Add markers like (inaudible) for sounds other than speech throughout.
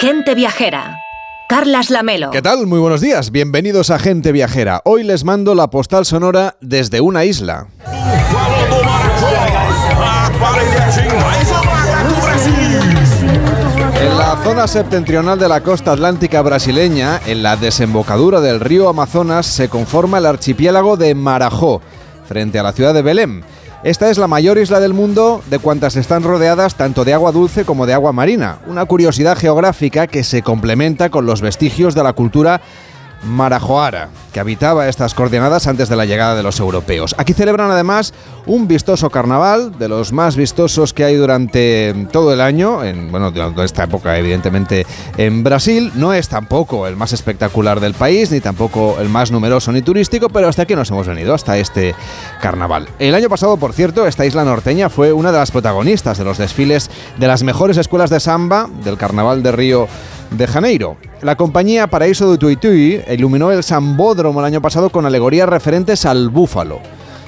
Gente Viajera. Carlas Lamelo. ¿Qué tal? Muy buenos días. Bienvenidos a Gente Viajera. Hoy les mando la postal sonora desde una isla. En la zona septentrional de la costa atlántica brasileña, en la desembocadura del río Amazonas, se conforma el archipiélago de Marajó, frente a la ciudad de Belém. Esta es la mayor isla del mundo de cuantas están rodeadas tanto de agua dulce como de agua marina, una curiosidad geográfica que se complementa con los vestigios de la cultura Marajoara, que habitaba estas coordenadas antes de la llegada de los europeos. Aquí celebran además un vistoso carnaval, de los más vistosos que hay durante todo el año, en, bueno, durante esta época evidentemente en Brasil. No es tampoco el más espectacular del país, ni tampoco el más numeroso ni turístico, pero hasta aquí nos hemos venido, hasta este carnaval. El año pasado, por cierto, esta isla norteña fue una de las protagonistas de los desfiles de las mejores escuelas de samba del carnaval de Río de Janeiro. La compañía Paraíso de Tuitui iluminó el Sambódromo el año pasado con alegorías referentes al búfalo.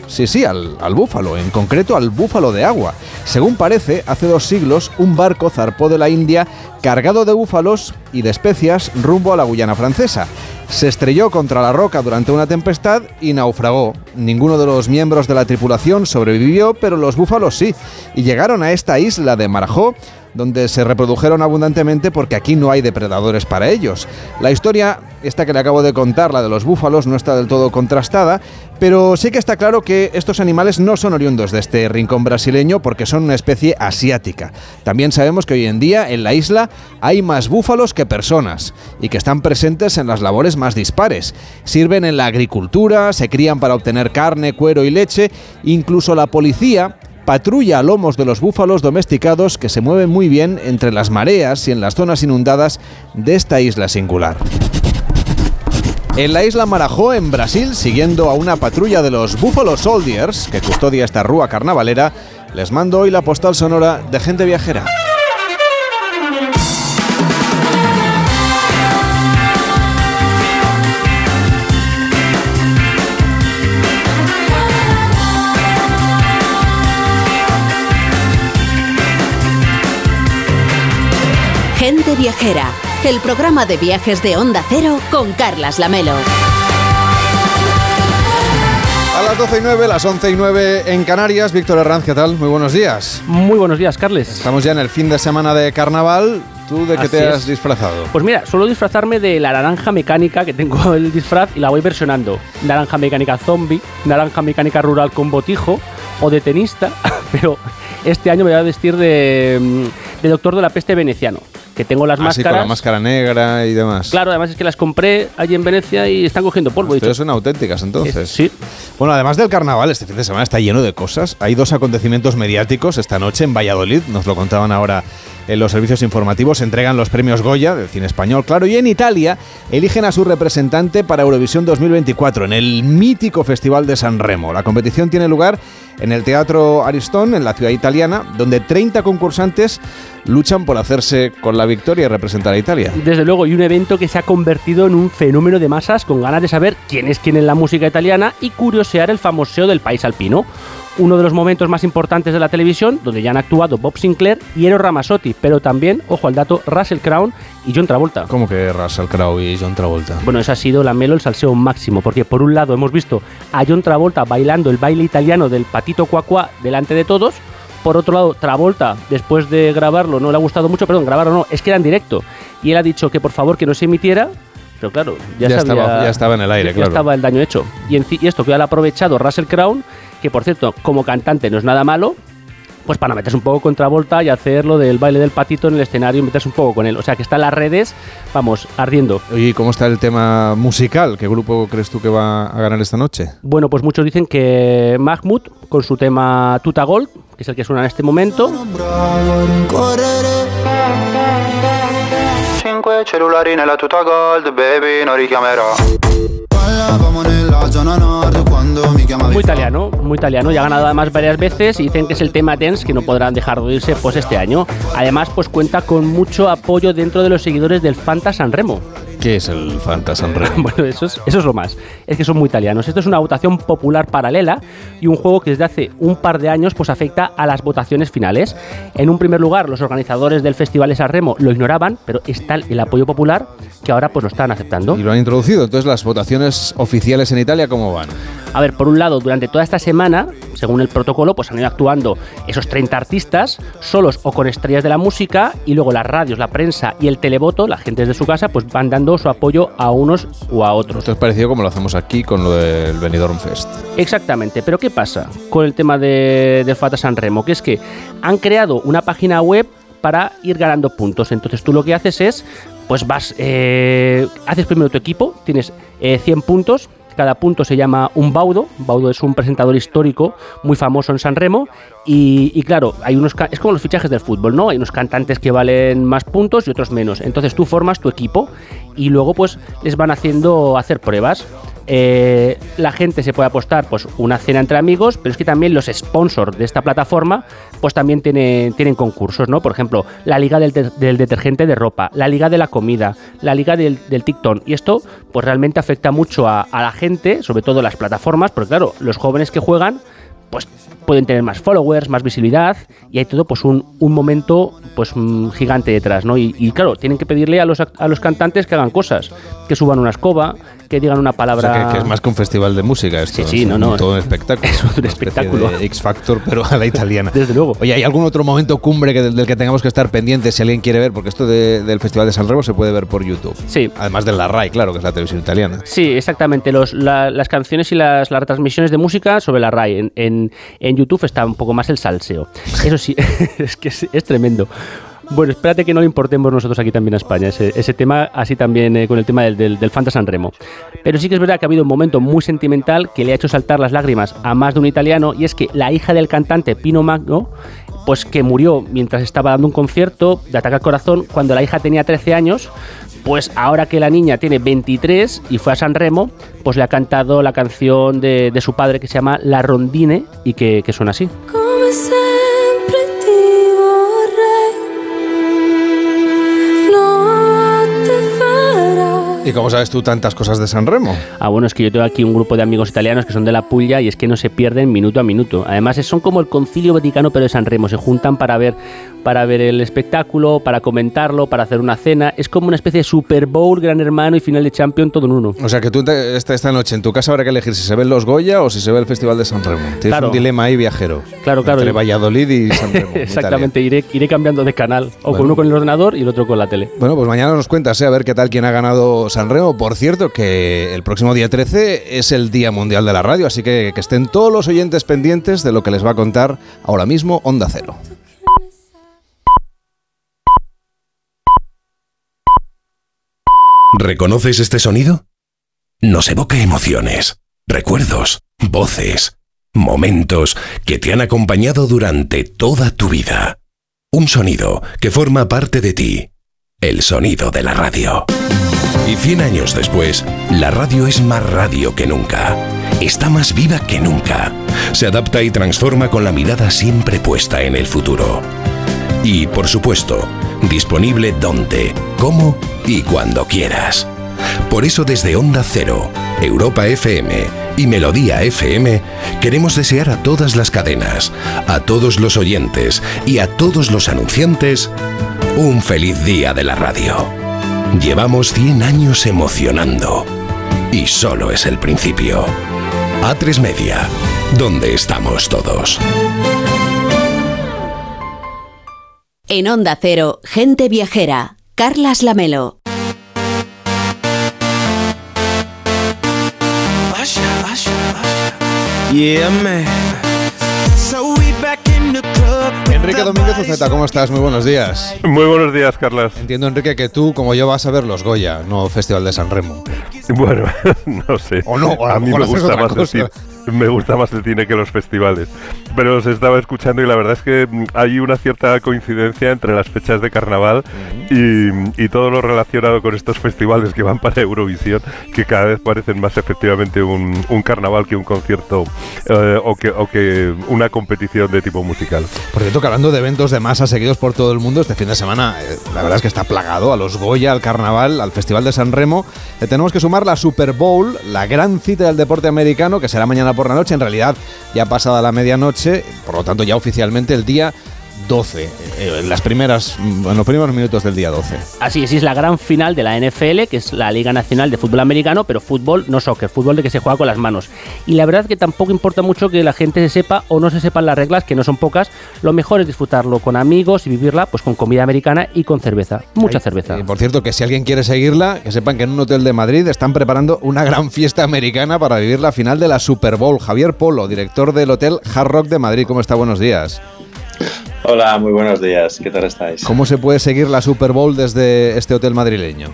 Sí, sí, al, al, búfalo, en concreto al búfalo de agua. Según parece, hace dos siglos un barco zarpó de la India cargado de búfalos y de especias rumbo a la Guyana francesa. Se estrelló contra la roca durante una tempestad y naufragó. Ninguno de los miembros de la tripulación sobrevivió, pero los búfalos sí, y llegaron a esta isla de Marajó donde se reprodujeron abundantemente porque aquí no hay depredadores para ellos. La historia, esta que le acabo de contar, la de los búfalos, no está del todo contrastada, pero sí que está claro que estos animales no son oriundos de este rincón brasileño porque son una especie asiática. También sabemos que hoy en día en la isla hay más búfalos que personas y que están presentes en las labores más dispares. Sirven en la agricultura, se crían para obtener carne, cuero y leche, incluso la policía patrulla a lomos de los búfalos domesticados que se mueven muy bien entre las mareas y en las zonas inundadas de esta isla singular. En la isla Marajó, en Brasil, siguiendo a una patrulla de los Buffalo Soldiers, que custodia esta rúa carnavalera, les mando hoy la postal sonora de gente viajera. Viajera, el programa de viajes de Onda Cero con Carlas Lamelo. A las 12 y 9, las 11 y 9 en Canarias. Víctor Herranz, ¿qué tal? Muy buenos días. Muy buenos días, Carles. Estamos ya en el fin de semana de carnaval. ¿Tú de qué Así te has es. disfrazado? Pues mira, suelo disfrazarme de la naranja mecánica que tengo (laughs) el disfraz y la voy versionando. Naranja mecánica zombie, naranja mecánica rural con botijo o de tenista, (laughs) pero este año me voy a vestir de, mm, de doctor de la peste veneciano, que tengo las Así con máscaras. la máscara negra y demás. Claro, además es que las compré allí en Venecia y están cogiendo polvo. dicho, son auténticas entonces. Sí. Bueno, además del carnaval, este fin de semana está lleno de cosas. Hay dos acontecimientos mediáticos esta noche en Valladolid, nos lo contaban ahora en los servicios informativos. Se entregan los premios Goya del cine español, claro, y en Italia eligen a su representante para Eurovisión 2024 en el mítico Festival de San Remo. La competición tiene lugar en el Teatro Aristón, en la ciudad italiana, donde 30 concursantes luchan por hacerse con la victoria y representar a Italia. Desde luego, y un evento que se ha convertido en un fenómeno de masas con ganas de saber quién es quién en la música italiana y curiosear el famoseo del país alpino. Uno de los momentos más importantes de la televisión, donde ya han actuado Bob Sinclair y Eero Ramazzotti, pero también, ojo al dato, Russell Crown y John Travolta. ¿Cómo que Russell Crowe y John Travolta? Bueno, ese ha sido la Melo el salseo máximo, porque por un lado hemos visto a John Travolta bailando el baile italiano del patito cuacuá delante de todos. Por otro lado, Travolta, después de grabarlo, no le ha gustado mucho, perdón, grabarlo no, es que era en directo. Y él ha dicho que por favor que no se emitiera, pero claro, ya, Ya sabía- estaba- ya estaba en el aire, ya claro. estaba el daño hecho. Y, en- y esto que ha aprovechado Russell Crown, que por cierto, como cantante no es nada malo, pues para meterse un poco con Travolta y hacer lo del baile del patito en el escenario y meterse un poco con él. O sea que está en las redes, vamos, ardiendo. ¿y cómo está el tema musical? ¿Qué grupo crees tú que va a ganar esta noche? Bueno, pues muchos dicen que Mahmoud, con su tema Tuta Gold, que es el que suena en este momento, Cinque cellulari nella tuta gold, baby, non richiamerò. Parlavamo nella zona nord quando mi chiamavi muy italiano, muy italiano, ya ha ganado además varias veces y dicen que es el tema dance que no podrán dejar de oírse pues este año. Además, pues cuenta con mucho apoyo dentro de los seguidores del Fanta San Remo. ¿Qué es el Fanta Sanremo? (laughs) bueno, eso es, eso es lo más. Es que son muy italianos. Esto es una votación popular paralela y un juego que desde hace un par de años pues afecta a las votaciones finales. En un primer lugar, los organizadores del Festival de lo ignoraban, pero está el apoyo popular que ahora pues lo están aceptando. Y lo han introducido. Entonces, las votaciones oficiales en Italia, ¿cómo van? A ver, por un lado, durante toda esta semana, según el protocolo, pues han ido actuando esos 30 artistas, solos o con estrellas de la música, y luego las radios, la prensa y el televoto, la gente desde su casa, pues van dando su apoyo a unos o a otros. Esto es parecido como lo hacemos aquí con lo del Benidorm Fest. Exactamente, pero ¿qué pasa con el tema de, de Fata San Remo? Que es que han creado una página web para ir ganando puntos. Entonces tú lo que haces es, pues vas, eh, haces primero tu equipo, tienes eh, 100 puntos, cada punto se llama un baudo. Baudo es un presentador histórico muy famoso en San Remo. Y, y, claro, hay unos es como los fichajes del fútbol, ¿no? Hay unos cantantes que valen más puntos y otros menos. Entonces tú formas tu equipo y luego pues les van haciendo hacer pruebas. Eh, la gente se puede apostar pues una cena entre amigos, pero es que también los sponsors de esta plataforma pues también tienen, concursos, ¿no? Por ejemplo, la liga del, detergente de ropa, la liga de la comida, la liga del, TikTok. Y esto pues realmente afecta mucho a, la gente, sobre todo las plataformas, porque claro, los jóvenes que juegan pues pueden tener más followers, más visibilidad y hay todo pues un, momento pues gigante detrás, ¿no? Y, claro, tienen que pedirle a los cantantes que hagan cosas, que suban una escoba, que digan una palabra... O sea, que, que, es más que un festival de música esto. Sí, sí, es no, no. Todo un espectáculo. (laughs) Es un espectáculo. X Factor, pero a la italiana. (laughs) Desde luego. Oye, ¿hay algún otro momento cumbre que, del, del, que tengamos que estar pendientes si alguien quiere ver? Porque esto de, del Festival de San Remo se puede ver por YouTube. Sí. Además de la RAI, claro, que es la televisión italiana. Sí, exactamente. Los, la, las canciones y las, las, retransmisiones de música sobre la RAI. En, en, en, YouTube está un poco más el salseo. (laughs) Eso sí, es que es, es tremendo. Bueno, espérate que no lo importemos nosotros aquí también a España, ese, tema, así también eh, con el tema del, del, del Fanta San Remo. Pero sí que es verdad que ha habido un momento muy sentimental que le ha hecho saltar las lágrimas a más de un italiano, y es que la hija del cantante Pino Magno, pues que murió mientras estaba dando un concierto de ataque al corazón cuando la hija tenía 13 años, pues ahora que la niña tiene 23 y fue a San Remo, pues le ha cantado la canción de, de su padre que se llama La Rondine y que suena así. ¿Y cómo sabes tú tantas cosas de San Remo? Ah, bueno, es que yo tengo aquí un grupo de amigos italianos que son de la Puglia y es que no se pierden minuto a minuto. Además, son como el concilio vaticano, pero de San Remo. Se juntan para ver, para ver el espectáculo, para comentarlo, para hacer una cena. Es como una especie de Super Bowl, Gran Hermano y final de Champion, todo en uno. O sea que tú esta, esta noche en tu casa habrá que elegir si se ven los Goya o si se ve el Festival de San Remo. Tienes claro. un dilema ahí viajero. Claro, claro. Entre Valladolid y San Remo. (laughs) Exactamente, iré, iré, cambiando de canal. O bueno. con uno con el ordenador y el otro con la tele. Bueno, pues mañana nos cuentas, ¿eh? a ver qué tal quién ha ganado San Por cierto que el próximo día 13 es el Día Mundial de la Radio, así que que estén todos los oyentes pendientes de lo que les va a contar ahora mismo Onda Cero. ¿Reconoces este sonido? Nos evoca emociones, recuerdos, voces, momentos que te han acompañado durante toda tu vida. Un sonido que forma parte de ti. El sonido de la radio. Y 100 años después, la radio es más radio que nunca. Está más viva que nunca. Se adapta y transforma con la mirada siempre puesta en el futuro. Y, por supuesto, disponible donde, cómo y cuando quieras. Por eso desde Onda Cero, Europa FM y Melodía FM queremos desear a todas las cadenas, a todos los oyentes y a todos los anunciantes un feliz día de la radio. Llevamos 100 años emocionando y solo es el principio. A3 Media, donde estamos todos. En Onda Cero, gente viajera, Carlas Lamelo. Yeah, man. Enrique Domínguez Uceta, ¿cómo estás? Muy buenos días. Muy buenos días, Carlas. Entiendo, Enrique, que tú, como yo, vas a ver los Goya, no Festival de San Remo. (laughs) Bueno, (laughs) no sé. O no, o a, a mí me gusta más cosa. decir me gusta más el cine que los festivales. Pero os estaba escuchando y la verdad es que mm, hay una cierta coincidencia entre las fechas de carnaval y, y todo lo relacionado con estos festivales que van para Eurovisión, que cada vez parecen más efectivamente un, un carnaval que un concierto eh, o, que, o que una competición de tipo musical. Por cierto, que hablando de eventos de masa seguidos por todo el mundo, este fin de semana eh, la verdad es que está plagado a los Goya, al Carnaval, al Festival de San Remo. Le tenemos que sumar la Super Bowl, la gran cita del deporte americano, que será mañana por la noche. En realidad ya pasada la medianoche, por lo tanto ya oficialmente el día 12, eh, en las primeras, en los primeros minutos del día 12. Así es, y es la gran final de la NFL, que es la Liga Nacional de Fútbol Americano, pero fútbol, no soccer, fútbol de que se juega con las manos. Y la verdad que tampoco importa mucho que la gente se sepa o no se sepan las reglas, que no son pocas. Lo mejor es disfrutarlo con amigos y vivirla pues con comida americana y con cerveza, mucha cerveza. Y por cierto, que si alguien quiere seguirla, que sepan que en un hotel de Madrid están preparando una gran fiesta americana para vivir la final de la Super Bowl. Javier Polo, director del Hotel Hard Rock de Madrid, ¿cómo está? Buenos días. Hola, muy buenos días. ¿Qué tal estáis? ¿Cómo se puede seguir la Super Bowl desde este hotel madrileño?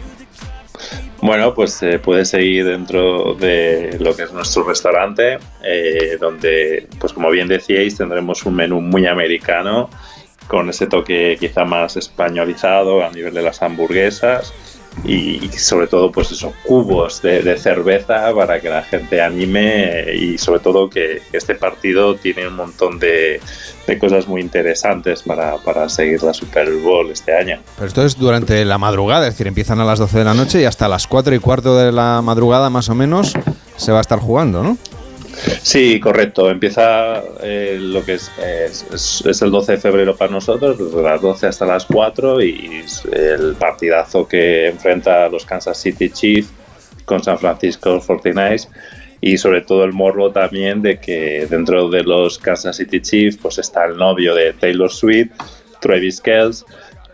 Bueno, pues se puede seguir dentro de lo que es nuestro restaurante, eh, donde, pues como bien decíais, tendremos un menú muy americano, con ese toque quizá más españolizado a nivel de las hamburguesas y, sobre todo pues esos cubos de, cerveza para que la gente anime y sobre todo que este partido tiene un montón de, de cosas muy interesantes para, para, seguir la Super Bowl este año. Pero esto es durante la madrugada, es decir, empiezan a las 12 de la noche y hasta las 4 y cuarto de la madrugada más o menos se va a estar jugando, ¿no? Sí, correcto. Empieza eh, lo que es, es, el 12 de febrero para nosotros, desde las 12 hasta las 4 y el partidazo que enfrenta los Kansas City Chiefs con San Francisco 49ers y sobre todo el morbo también de que dentro de los Kansas City Chiefs pues está el novio de Taylor Swift, Travis Kelce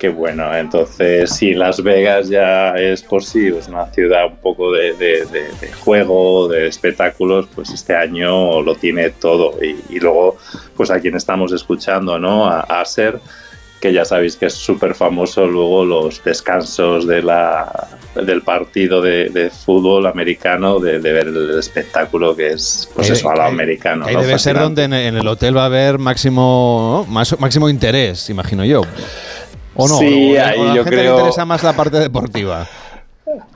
bueno, entonces si Las Vegas ya es por sí es una ciudad un poco de, de, de, de, juego, de espectáculos, pues este año lo tiene todo. Y, y luego, pues a quien estamos escuchando, ¿no? A Acer, que ya sabéis que es súper famoso luego los descansos de la, del partido de, fútbol americano, de, ver el espectáculo que es, pues eso, a lo americano. Ahí ¿no? debe ser donde en, en, el hotel va a haber máximo, ¿no? máximo interés, imagino yo. ¿O no? Sí, ¿O, ahí o la yo gente creo... le interesa más la parte deportiva?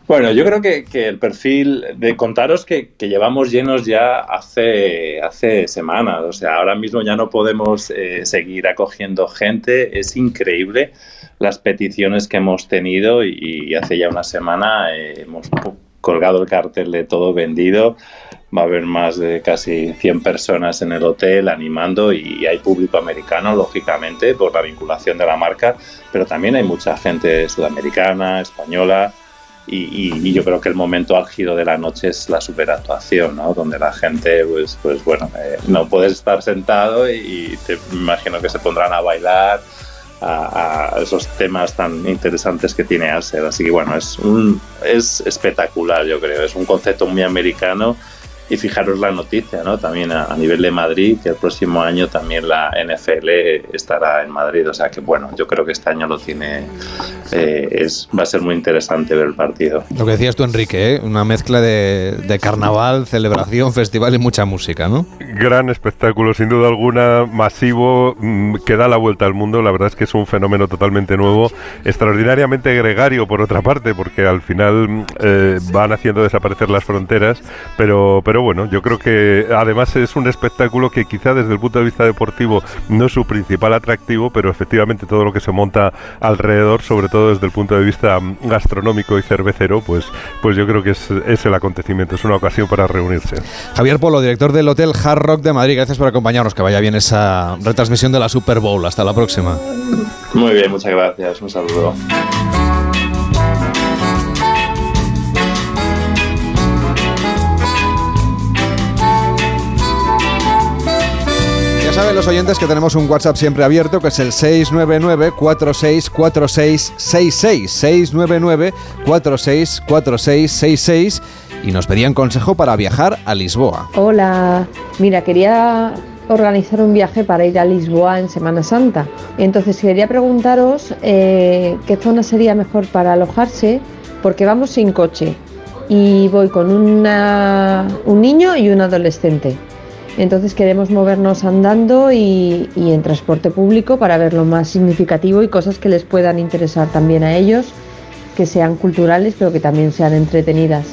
Bueno, yo creo que, que, el perfil de contaros que, que, llevamos llenos ya hace, hace semanas. O sea, ahora mismo ya no podemos eh, seguir acogiendo gente. Es increíble las peticiones que hemos tenido y, y hace ya una semana eh, hemos colgado el cartel de todo vendido. Va a haber más de casi 100 personas en el hotel animando y hay público americano, lógicamente, por la vinculación de la marca, pero también hay mucha gente sudamericana, española. Y, y, y, yo creo que el momento álgido de la noche es la superactuación, ¿no? Donde la gente, pues, pues bueno, eh, no puedes estar sentado y te imagino que se pondrán a bailar a, esos temas tan interesantes que tiene Acer. Así que bueno, es, un, es espectacular, yo creo. Es un concepto muy americano y fijaros la noticia, ¿no? También a, a, nivel de Madrid, que el próximo año también la NFL estará en Madrid. O sea que, bueno, yo creo que este año lo tiene. Eh, es, va a ser muy interesante ver el partido. Lo que decías tú, Enrique, ¿eh? una mezcla de, de, carnaval, celebración, festival y mucha música, ¿no? Gran espectáculo, sin duda alguna, masivo, mmm, que da la vuelta al mundo. La verdad es que es un fenómeno totalmente nuevo, extraordinariamente gregario, por otra parte, porque al final eh, van haciendo desaparecer las fronteras, pero. pero pero bueno, yo creo que además es un espectáculo que quizá desde el punto de vista deportivo no es su principal atractivo, pero efectivamente todo lo que se monta alrededor, sobre todo desde el punto de vista gastronómico y cervecero, pues, pues yo creo que es, es el acontecimiento, es una ocasión para reunirse. Javier Polo, director del Hotel Hard Rock de Madrid, gracias por acompañarnos, que vaya bien esa retransmisión de la Super Bowl. Hasta la próxima. Muy bien, muchas gracias, un saludo. Saben los oyentes que tenemos un WhatsApp siempre abierto, que es el 699-464666. 699-464666. Y nos pedían consejo para viajar a Lisboa. Hola, mira, quería organizar un viaje para ir a Lisboa en Semana Santa. Entonces quería preguntaros eh, qué zona sería mejor para alojarse, porque vamos sin coche y voy con una, un niño y un adolescente. Entonces queremos movernos andando y, en transporte público para ver lo más significativo y cosas que les puedan interesar también a ellos, que sean culturales pero que también sean entretenidas.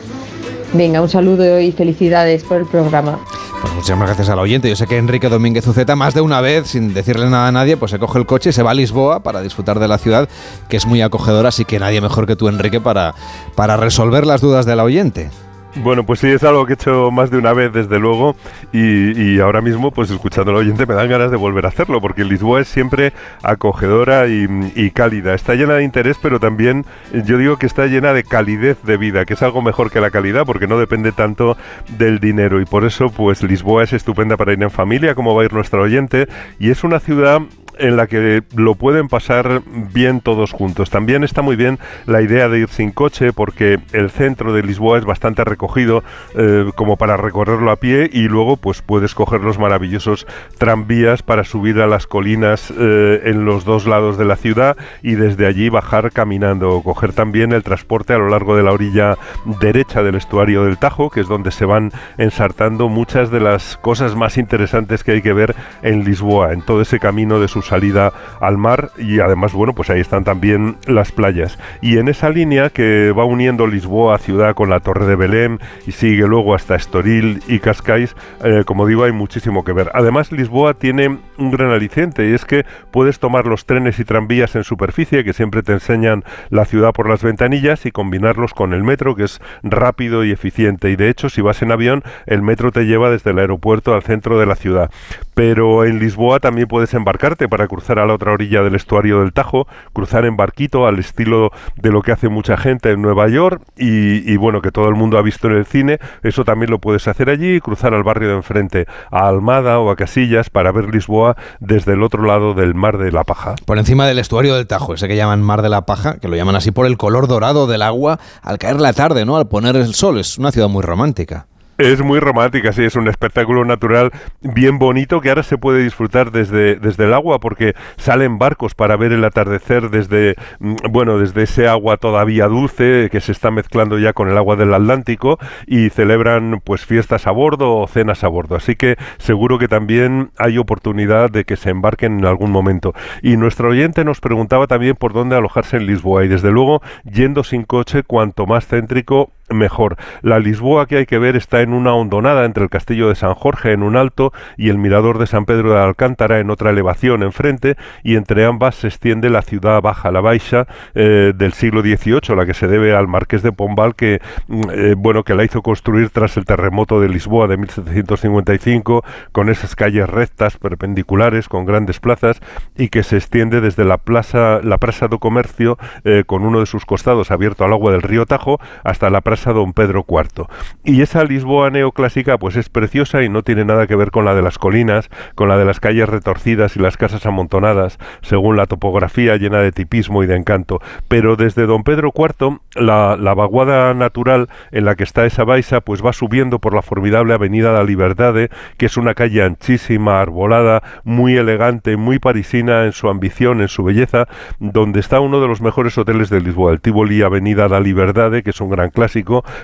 Venga, un saludo y felicidades por el programa. Pues muchísimas gracias al oyente. Yo sé que Enrique Domínguez Uceta, más de una vez, sin decirle nada a nadie, pues se coge el coche y se va a Lisboa para disfrutar de la ciudad, que es muy acogedora, así que nadie mejor que tú, Enrique, para, para resolver las dudas del oyente. Bueno, pues sí, es algo que he hecho más de una vez, desde luego, y, y ahora mismo, pues escuchando al oyente, me dan ganas de volver a hacerlo, porque Lisboa es siempre acogedora y, y cálida. Está llena de interés, pero también yo digo que está llena de calidez de vida, que es algo mejor que la calidad, porque no depende tanto del dinero, y por eso, pues Lisboa es estupenda para ir en familia, como va a ir nuestro oyente, y es una ciudad en la que lo pueden pasar bien todos juntos. También está muy bien la idea de ir sin coche porque el centro de Lisboa es bastante recogido eh, como para recorrerlo a pie y luego pues puedes coger los maravillosos tranvías para subir a las colinas eh, en los dos lados de la ciudad y desde allí bajar caminando o coger también el transporte a lo largo de la orilla derecha del estuario del Tajo que es donde se van ensartando muchas de las cosas más interesantes que hay que ver en Lisboa en todo ese camino de su salida al mar y además, bueno, pues ahí están también las playas. Y en esa línea que va uniendo Lisboa ciudad con la Torre de Belém y sigue luego hasta Estoril y Cascais, eh, como digo, hay muchísimo que ver. Además, Lisboa tiene un gran aliciente y es que puedes tomar los trenes y tranvías en superficie que siempre te enseñan la ciudad por las ventanillas y combinarlos con el metro que es rápido y eficiente y de hecho si vas en avión el metro te lleva desde el aeropuerto al centro de la ciudad pero en Lisboa también puedes embarcarte para cruzar a la otra orilla del estuario del Tajo, cruzar en barquito al estilo de lo que hace mucha gente en Nueva York y, bueno, que todo el mundo ha visto en el cine, eso también lo puedes hacer allí, cruzar al barrio de enfrente, a Almada o a Casillas para ver Lisboa desde el otro lado del Mar de la Paja. Por encima del estuario del Tajo, ese que llaman Mar de la Paja, que lo llaman así por el color dorado del agua al caer la tarde, ¿no? Al poner el sol, es una ciudad muy romántica. Es muy romántica, sí, es un espectáculo natural bien bonito que ahora se puede disfrutar desde, desde el agua porque salen barcos para ver el atardecer desde, mm, bueno, desde ese agua todavía dulce que se está mezclando ya con el agua del Atlántico y celebran pues fiestas a bordo o cenas a bordo. Así que seguro que también hay oportunidad de que se embarquen en algún momento. Y nuestro oyente nos preguntaba también por dónde alojarse en Lisboa y desde luego yendo sin coche cuanto más céntrico mejor. La Lisboa que hay que ver está en una hondonada entre el castillo de San Jorge en un alto y el mirador de San Pedro de Alcántara en otra elevación enfrente y entre ambas se extiende la ciudad baja, la Baixa eh, del siglo XVIII, la que se debe al marqués de Pombal que mm, eh, bueno que la hizo construir tras el terremoto de Lisboa de 1755 con esas calles rectas perpendiculares con grandes plazas y que se extiende desde la plaza la Plaza do Comercio eh, con uno de sus costados abierto al agua del río Tajo hasta la Plaza Don Pedro IV. Y esa Lisboa neoclásica pues es preciosa y no tiene nada que ver con la de las colinas, con la de las calles retorcidas y las casas amontonadas, según la topografía llena de tipismo y de encanto. Pero desde Don Pedro IV, la, la vaguada natural en la que está esa baixa pues va subiendo por la formidable avenida La Liberdade, que es una calle anchísima, arbolada, muy elegante, muy parisina en su ambición, en su belleza, donde está uno de los mejores hoteles de Lisboa, el Tivoli Avenida La Liberdade, que es un gran clásico,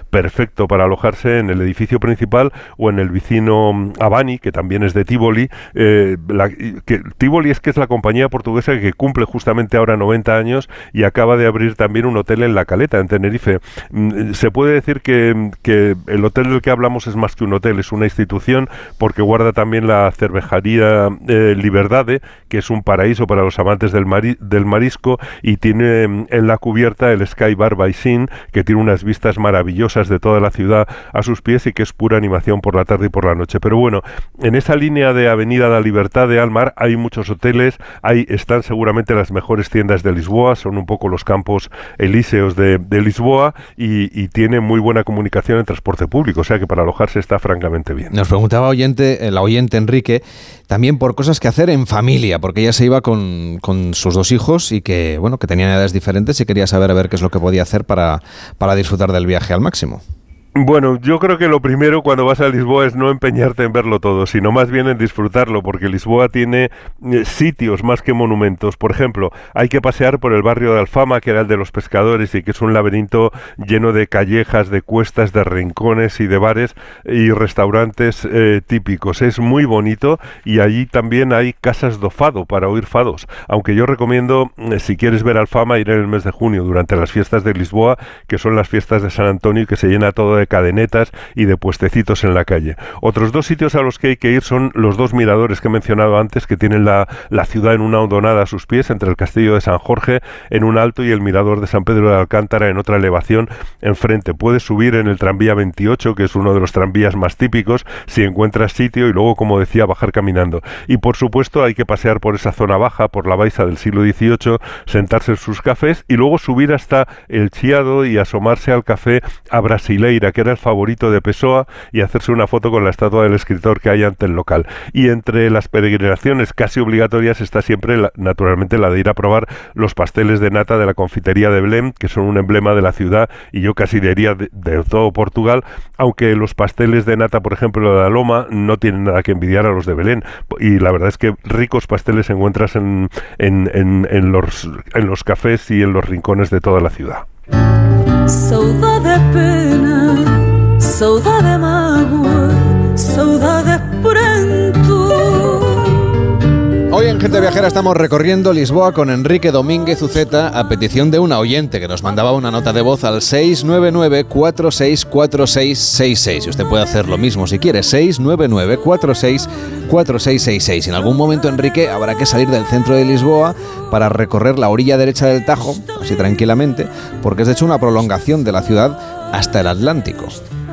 perfecto para alojarse en el edificio principal o en el vecino mm, Abani, que también es de Tivoli. Eh, que, Tivoli es que es la compañía portuguesa que cumple justamente ahora 90 años y acaba de abrir también un hotel en La Caleta, en Tenerife. Mm, se puede decir que, que el hotel del que hablamos es más que un hotel, es una institución porque guarda también la cervejaría eh, Liberdade, que es un paraíso para los amantes del, del marisco y tiene mm, en la cubierta el Sky Bar Baisin, que tiene unas vistas maravillosas de toda la ciudad a sus pies y que es pura animación por la tarde y por la noche. Pero bueno, en esa línea de Avenida La Libertad de Almar hay muchos hoteles, ahí están seguramente las mejores tiendas de Lisboa, son un poco los campos elíseos de, de Lisboa y, tiene muy buena comunicación en transporte público, o sea que para alojarse está francamente bien. Nos preguntaba oyente, el oyente Enrique también por cosas que hacer en familia, porque ella se iba con, con, sus dos hijos y que, bueno, que tenían edades diferentes y quería saber a ver qué es lo que podía hacer para, para disfrutar del viaje al máximo. Bueno, yo creo que lo primero cuando vas a Lisboa es no empeñarte en verlo todo, sino más bien en disfrutarlo, porque Lisboa tiene eh, sitios más que monumentos. Por ejemplo, hay que pasear por el barrio de Alfama, que era el de los pescadores y que es un laberinto lleno de callejas, de cuestas, de rincones y de bares y restaurantes eh, típicos. Es muy bonito y allí también hay casas do fado para oír fados. Aunque yo recomiendo, eh, si quieres ver Alfama, ir en el mes de junio, durante las fiestas de Lisboa, que son las fiestas de San Antonio y que se llena todo de cadenetas y de puestecitos en la calle. Otros dos sitios a los que hay que ir son los dos miradores que he mencionado antes, que tienen la, la ciudad en una hondonada a sus pies, entre el castillo de San Jorge en un alto y el mirador de San Pedro de Alcántara en otra elevación enfrente. Puedes subir en el tranvía 28, que es uno de los tranvías más típicos, si encuentras sitio y luego, como decía, bajar caminando. Y por supuesto hay que pasear por esa zona baja, por la baixa del siglo XVIII, sentarse en sus cafés y luego subir hasta el Chiado y asomarse al café a Brasileira, que era el favorito de Pessoa, y hacerse una foto con la estatua del escritor que hay ante el local. Y entre las peregrinaciones casi obligatorias está siempre, naturalmente, la de ir a probar los pasteles de nata de la confitería de Belém, que son un emblema de la ciudad y yo casi diría de, todo Portugal, aunque los pasteles de nata, por ejemplo, de la Loma, no tienen nada que envidiar a los de Belén. Y la verdad es que ricos pasteles encuentras en, en, en, en los, en los cafés y en los rincones de toda la ciudad. Saudade pena, saudade mágoa, saudade pranto. Gente Viajera estamos recorriendo Lisboa con Enrique Domínguez Uceta a petición de una oyente que nos mandaba una nota de voz al 699-464666. Y usted puede hacer lo mismo si quiere, 699-464666. En algún momento, Enrique, habrá que salir del centro de Lisboa para recorrer la orilla derecha del Tajo, así tranquilamente, porque es de hecho una prolongación de la ciudad hasta el Atlántico.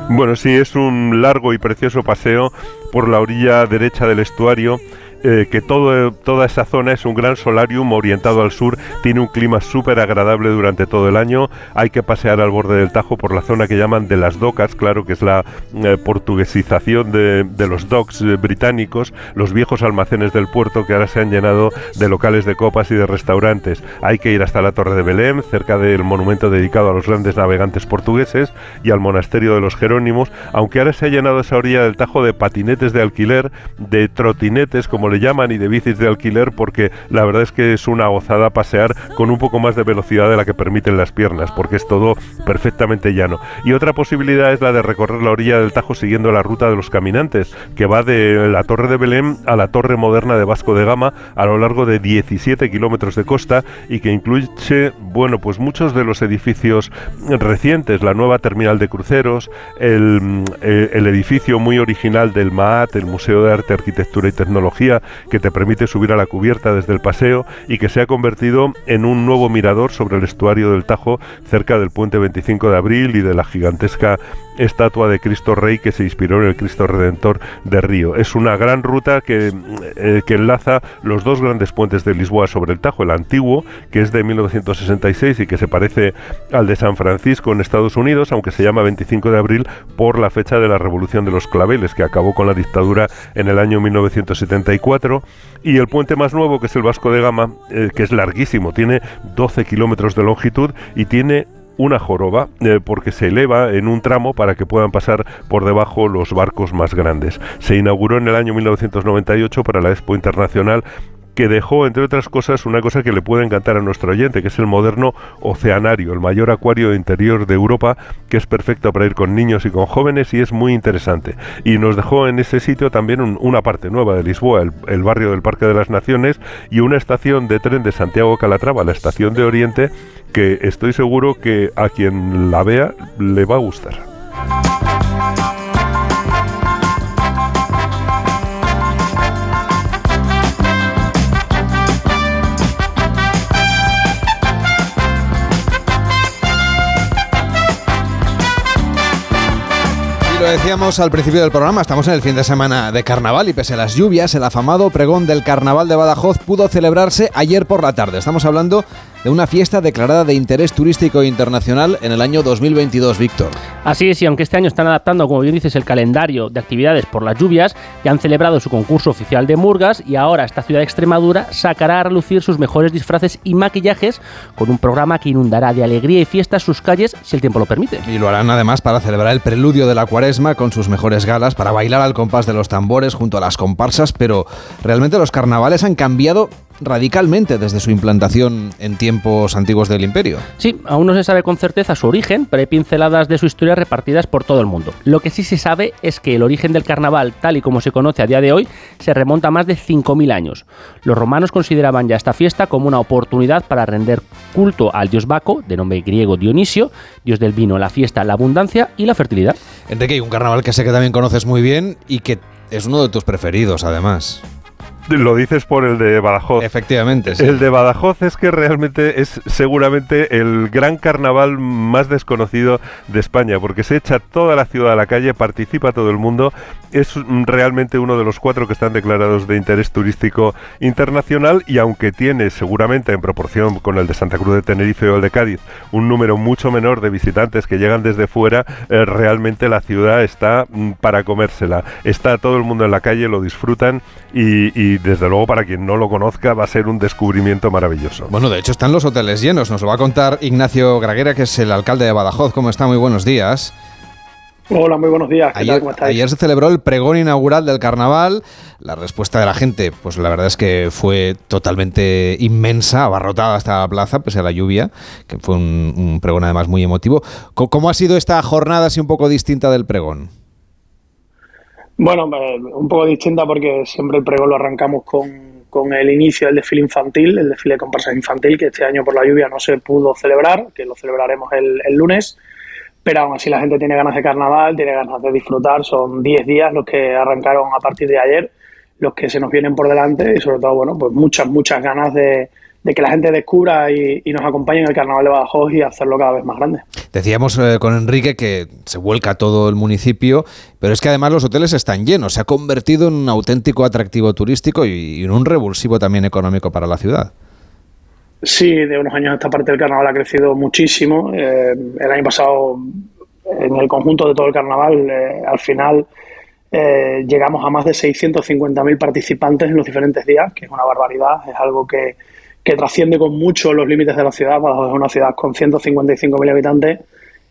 Bueno, sí, es un largo y precioso paseo por la orilla derecha del estuario eh, que todo, toda esa zona es un gran solarium orientado al sur, tiene un clima súper agradable durante todo el año, hay que pasear al borde del Tajo por la zona que llaman de las docas, claro que es la eh, portuguesización de, de, los docks eh, británicos, los viejos almacenes del puerto que ahora se han llenado de locales de copas y de restaurantes. Hay que ir hasta la Torre de Belém, cerca del monumento dedicado a los grandes navegantes portugueses y al monasterio de los Jerónimos, aunque ahora se ha llenado esa orilla del Tajo de patinetes de alquiler, de trotinetes, como le llaman, y de bicis de alquiler, porque la verdad es que es una gozada pasear con un poco más de velocidad de la que permiten las piernas, porque es todo perfectamente llano. Y otra posibilidad es la de recorrer la orilla del Tajo siguiendo la ruta de los caminantes, que va de la Torre de Belém a la Torre Moderna de Vasco de Gama a lo largo de 17 kilómetros de costa y que incluye, bueno, pues muchos de los edificios recientes, la nueva terminal de cruceros, el, eh, el edificio muy original del MAAT, el Museo de Arte, Arquitectura y Tecnología, que te permite subir a la cubierta desde el paseo y que se ha convertido en un nuevo mirador sobre el estuario del Tajo cerca del puente 25 de abril y de la gigantesca estatua de Cristo Rey que se inspiró en el Cristo Redentor de Río. Es una gran ruta que, eh, que enlaza los dos grandes puentes de Lisboa sobre el Tajo, el antiguo, que es de 1966 y que se parece al de San Francisco en Estados Unidos, aunque se llama 25 de abril por la fecha de la Revolución de los Claveles, que acabó con la dictadura en el año 1974, y el puente más nuevo, que es el Vasco de Gama, eh, que es larguísimo, tiene 12 kilómetros de longitud y tiene una joroba eh, porque se eleva en un tramo para que puedan pasar por debajo los barcos más grandes. Se inauguró en el año 1998 para la Expo Internacional que dejó, entre otras cosas, una cosa que le puede encantar a nuestro oyente, que es el moderno oceanario, el mayor acuario interior de Europa, que es perfecto para ir con niños y con jóvenes y es muy interesante. Y nos dejó en ese sitio también una parte nueva de Lisboa, el, el, barrio del Parque de las Naciones, y una estación de tren de Santiago Calatrava, la estación de Oriente, que estoy seguro que a quien la vea le va a gustar. Decíamos al principio del programa, estamos en el fin de semana de carnaval y pese a las lluvias, el afamado pregón del carnaval de Badajoz pudo celebrarse ayer por la tarde. Estamos hablando de una fiesta declarada de interés turístico internacional en el año 2022, Víctor. Así es, y aunque este año están adaptando, como bien dices, el calendario de actividades por las lluvias, ya han celebrado su concurso oficial de murgas y ahora esta ciudad de Extremadura sacará a relucir sus mejores disfraces y maquillajes con un programa que inundará de alegría y fiestas sus calles si el tiempo lo permite. Y lo harán además para celebrar el preludio de la cuaresma con sus mejores galas, para bailar al compás de los tambores junto a las comparsas, pero realmente los carnavales han cambiado radicalmente desde su implantación en tiempos antiguos del imperio. Sí, aún no se sabe con certeza su origen, pero hay pinceladas de su historia repartidas por todo el mundo. Lo que sí se sabe es que el origen del carnaval, tal y como se conoce a día de hoy, se remonta a más de 5.000 años. Los romanos consideraban ya esta fiesta como una oportunidad para render culto al dios Baco, de nombre griego Dionisio, dios del vino, la fiesta, la abundancia y la fertilidad. Enrique, y un carnaval que sé que también conoces muy bien y que es uno de tus preferidos, además. (laughs) Lo dices por el de Badajoz. Efectivamente, sí. El de Badajoz es que realmente es seguramente el gran carnaval más desconocido de España, porque se echa toda la ciudad a la calle, participa todo el mundo, es realmente uno de los cuatro que están declarados de interés turístico internacional y aunque tiene seguramente en proporción con el de Santa Cruz de Tenerife o el de Cádiz un número mucho menor de visitantes que llegan desde fuera, eh, realmente la ciudad está mm, para comérsela. Está todo el mundo en la calle, lo disfrutan y, y desde luego para quien no lo conozca va a ser un descubrimiento maravilloso. Bueno, de hecho están los hoteles llenos. Nos lo va a contar Ignacio Graguera, que es el alcalde de Badajoz. ¿Cómo está? Muy buenos días. Hola, muy buenos días. ¿Qué tal? Ayer, ¿Cómo estáis? ayer se celebró el pregón inaugural del carnaval. La respuesta de la gente, pues la verdad es que fue totalmente inmensa, abarrotada hasta la plaza, pese a la lluvia, que fue un, un pregón además muy emotivo. ¿Cómo ha sido esta jornada así un poco distinta del pregón? Bueno, un poco distinta porque siempre el pregón lo arrancamos con, con el inicio del desfile infantil, el desfile de comparsas infantil, que este año por la lluvia no se pudo celebrar, que lo celebraremos el, el lunes. Pero aún así la gente tiene ganas de carnaval, tiene ganas de disfrutar. Son 10 días los que arrancaron a partir de ayer, los que se nos vienen por delante y sobre todo, bueno, pues muchas, muchas ganas de, de que la gente descubra y, y nos acompañe en el carnaval de Badajoz y hacerlo cada vez más grande. Decíamos eh, con Enrique que se vuelca todo el municipio, pero es que además los hoteles están llenos. Se ha convertido en un auténtico atractivo turístico y, y en un revulsivo también económico para la ciudad. Sí, de unos años a esta parte del carnaval ha crecido muchísimo. Eh, el año pasado, en el conjunto de todo el carnaval, eh, al final eh, llegamos a más de 650.000 participantes en los diferentes días, que es una barbaridad, es algo que, que trasciende con mucho los límites de la ciudad. Badajoz es una ciudad con 155.000 habitantes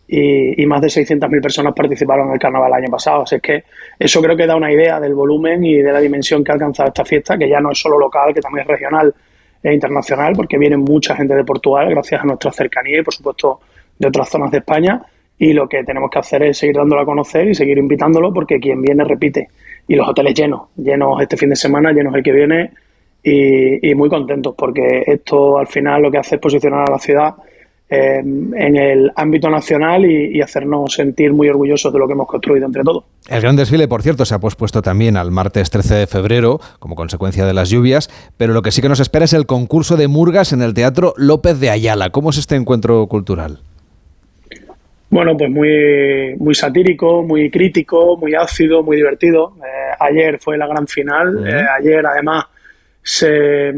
y, y más de 600.000 personas participaron en el carnaval el año pasado. Así es que eso creo que da una idea del volumen y de la dimensión que ha alcanzado esta fiesta, que ya no es solo local, que también es regional e internacional, porque viene mucha gente de Portugal, gracias a nuestra cercanía y, por supuesto, de otras zonas de España. Y lo que tenemos que hacer es seguir dándolo a conocer y seguir invitándolo, porque quien viene repite. Y los hoteles llenos, llenos este fin de semana, llenos el que viene, y, y muy contentos, porque esto al final lo que hace es posicionar a la ciudad eh, en el ámbito nacional y, y hacernos sentir muy orgullosos de lo que hemos construido entre todos. El gran desfile, por cierto, se ha pospuesto también al martes 13 de febrero como consecuencia de las lluvias, pero lo que sí que nos espera es el concurso de murgas en el Teatro López de Ayala. ¿Cómo es este encuentro cultural? Bueno, pues muy, muy satírico, muy crítico, muy ácido, muy divertido. Eh, ayer fue la gran final. Eh, ayer, además, se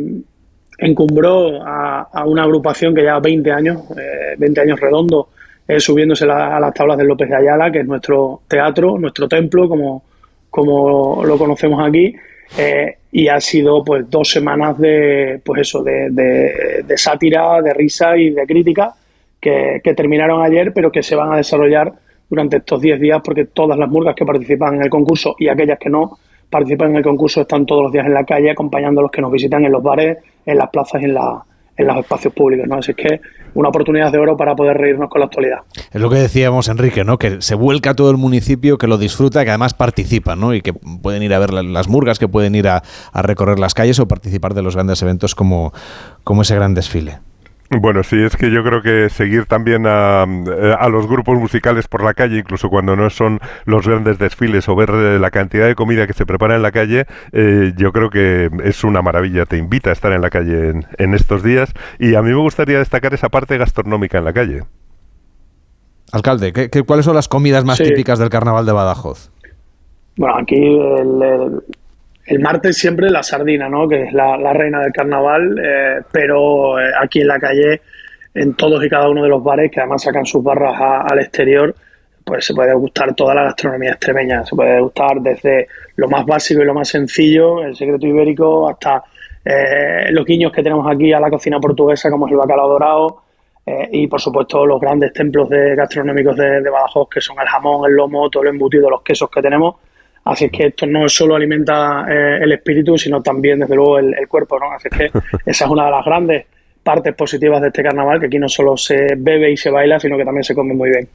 encumbró a, una agrupación que lleva 20 años, eh, 20 años redondos, eh, subiéndose la- a las tablas del López de Ayala, que es nuestro teatro, nuestro templo, como, como lo conocemos aquí. eh, y ha sido pues dos semanas de pues eso de, de- de sátira, de risa y de crítica que, que terminaron ayer, pero que se van a desarrollar durante estos 10 días, porque todas las murgas que participan en el concurso y aquellas que no participan en el concurso están todos los días en la calle acompañando a los que nos visitan en los bares, en las plazas y en, la- en los espacios públicos. ¿no? Así que una oportunidad de oro para poder reírnos con la actualidad. Es lo que decíamos, Enrique, ¿no? Que se vuelca todo el municipio, que lo disfruta, que además participa, ¿no? Y que pueden ir a ver la- las murgas, que pueden ir a, a recorrer las calles o participar de los grandes eventos como, como ese gran desfile. Bueno, sí, es que yo creo que seguir también a, eh, a los grupos musicales por la calle, incluso cuando no son los grandes desfiles o ver eh, la cantidad de comida que se prepara en la calle, eh, yo creo que es una maravilla. Te invita a estar en la calle en, en estos días y a mí me gustaría destacar esa parte gastronómica en la calle. Alcalde, ¿qué, qué- cuáles son las comidas más Sí. típicas del carnaval de Badajoz? Bueno, aquí el, el- el martes siempre la sardina, ¿no? Que es la, reina del carnaval, eh, pero eh, aquí en la calle, en todos y cada uno de los bares, que además sacan sus barras al exterior, pues se puede gustar toda la gastronomía extremeña. Se puede gustar desde lo más básico y lo más sencillo, el secreto ibérico, hasta eh, los guiños que tenemos aquí a la cocina portuguesa, como es el bacalao dorado, y por supuesto los grandes templos de gastronómicos de, de Badajoz, que son el jamón, el lomo, todo lo embutido, los quesos que tenemos. Así es que esto no solo alimenta eh, el espíritu, sino también, desde luego, el, el cuerpo. ¿no? Así es que (laughs) esa es una de las grandes partes positivas de este carnaval, que aquí no solo se bebe y se baila, sino que también se come muy bien.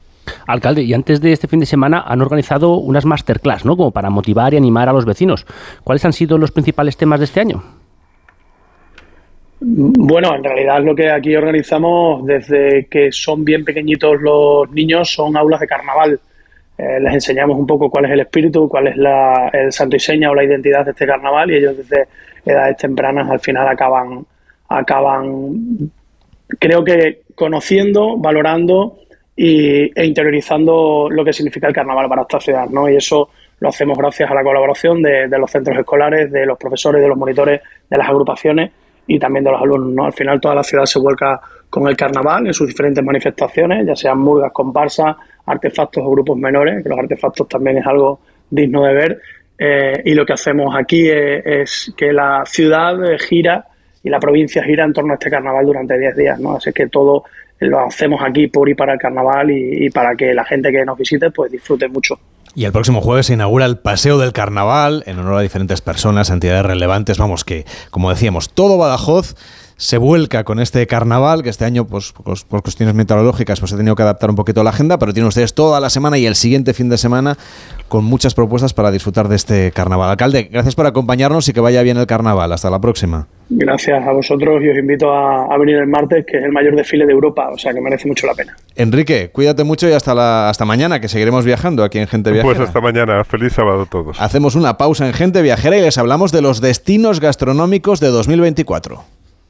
Alcalde, y antes de este fin de semana han organizado unas masterclass, ¿no? Como para motivar y animar a los vecinos. ¿Cuáles han sido los principales temas de este año? Bueno, en realidad lo que aquí organizamos desde que son bien pequeñitos los niños son aulas de carnaval. Eh, les enseñamos un poco cuál es el espíritu, cuál es la, el santo y seña o la identidad de este carnaval y ellos desde edades tempranas al final acaban, acaban creo que conociendo, valorando y, e interiorizando lo que significa el carnaval para esta ciudad, ¿no? Y eso lo hacemos gracias a la colaboración de, los centros escolares, de los profesores, de los monitores, de las agrupaciones y también de los alumnos, ¿no? Al final toda la ciudad se vuelca con el carnaval en sus diferentes manifestaciones, ya sean murgas, comparsas, artefactos o grupos menores, que los artefactos también es algo digno de ver. Eh, y lo que hacemos aquí es, que la ciudad eh, gira y la provincia gira en torno a este carnaval durante 10 días, ¿no? Así que todo lo hacemos aquí por y para el carnaval y, y para que la gente que nos visite pues disfrute mucho. Y el próximo jueves se inaugura el Paseo del Carnaval en honor a diferentes personas, entidades relevantes. Vamos, que, como decíamos, todo Badajoz se vuelca con este carnaval, que este año, pues, pues, por cuestiones meteorológicas, pues he tenido que adaptar un poquito la agenda, pero tienen ustedes toda la semana y el siguiente fin de semana con muchas propuestas para disfrutar de este carnaval. Alcalde, gracias por acompañarnos y que vaya bien el carnaval. Hasta la próxima. Gracias a vosotros y os invito a, a venir el martes, que es el mayor desfile de Europa, o sea que merece mucho la pena. Enrique, cuídate mucho y hasta, la, hasta mañana, que seguiremos viajando aquí en Gente Viajera. Pues hasta mañana. Feliz sábado a todos. Hacemos una pausa en Gente Viajera y les hablamos de los destinos gastronómicos de 2024.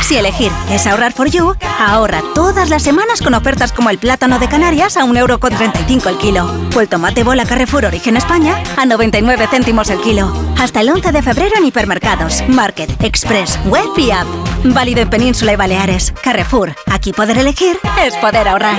Si elegir es ahorrar for you, ahorra todas las semanas con ofertas como el plátano de Canarias a 1,35€ el kilo o el tomate bola Carrefour Origen España a 99 céntimos el kilo. Hasta el 11 de febrero en hipermercados, Market, Express, Web y App. Válido en Península y Baleares. Carrefour, aquí poder elegir es poder ahorrar.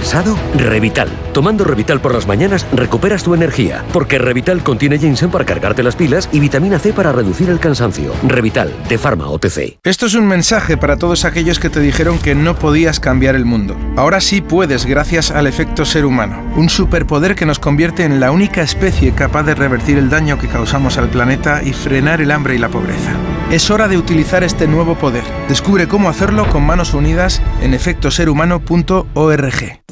¿Cansado? Revital. Tomando Revital por las mañanas recuperas tu energía, porque Revital contiene ginseng para cargarte las pilas y vitamina C para reducir el cansancio. Revital, de Pharma OTC. Esto es un mensaje para todos aquellos que te dijeron que no podías cambiar el mundo. Ahora sí puedes gracias al efecto ser humano, un superpoder que nos convierte en la única especie capaz de revertir el daño que causamos al planeta y frenar el hambre y la pobreza. Es hora de utilizar este nuevo poder. Descubre cómo hacerlo con manos unidas en efectoserhumano.org.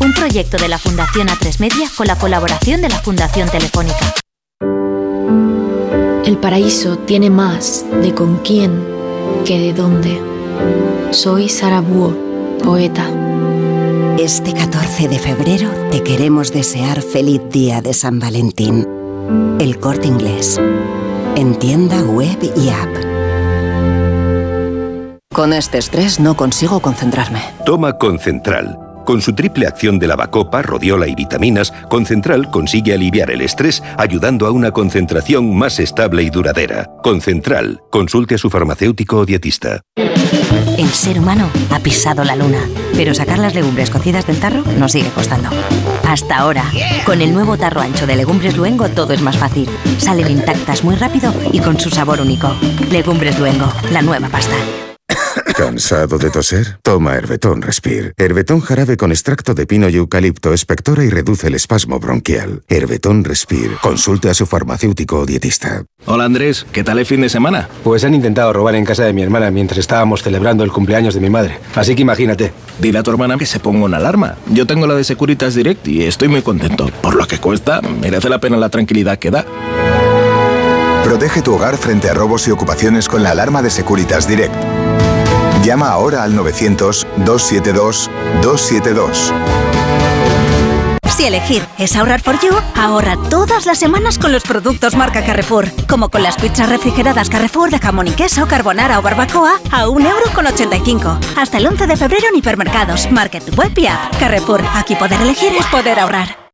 Un proyecto de la Fundación A3 Media con la colaboración de la Fundación Telefónica. El paraíso tiene más de con quién que de dónde. Soy Sara Búho, poeta. Este 14 de febrero te queremos desear feliz día de San Valentín. El corte inglés. En tienda web y app. Con este estrés no consigo concentrarme. Toma Concentral. Con su triple acción de lavacopa, rodiola y vitaminas, Concentral consigue aliviar el estrés ayudando a una concentración más estable y duradera. Concentral, consulte a su farmacéutico o dietista. El ser humano ha pisado la luna, pero sacar las legumbres cocidas del tarro nos sigue costando. Hasta ahora, con el nuevo tarro ancho de Legumbres Luengo todo es más fácil. Salen intactas muy rápido y con su sabor único. Legumbres Luengo, la nueva pasta. ¿Cansado de toser? Toma Herbetón Respire. Herbetón jarabe con extracto de pino y eucalipto espectora y reduce el espasmo bronquial. Herbetón Respire. Consulte a su farmacéutico o dietista. Hola Andrés, ¿qué tal el fin de semana? Pues han intentado robar en casa de mi hermana mientras estábamos celebrando el cumpleaños de mi madre. Así que imagínate. Dile a tu hermana que se ponga una alarma. Yo tengo la de Securitas Direct y estoy muy contento. Por lo que cuesta, merece la pena la tranquilidad que da. Protege tu hogar frente a robos y ocupaciones con la alarma de Securitas Direct. Llama ahora al 900-272-272. Si elegir es ahorrar for you, ahorra todas las semanas con los productos marca Carrefour. Como con las pizzas refrigeradas Carrefour de jamón y queso, carbonara o barbacoa a 1,85€. Hasta el 11 de febrero en hipermercados, market, web y app. Carrefour, aquí poder elegir es poder ahorrar.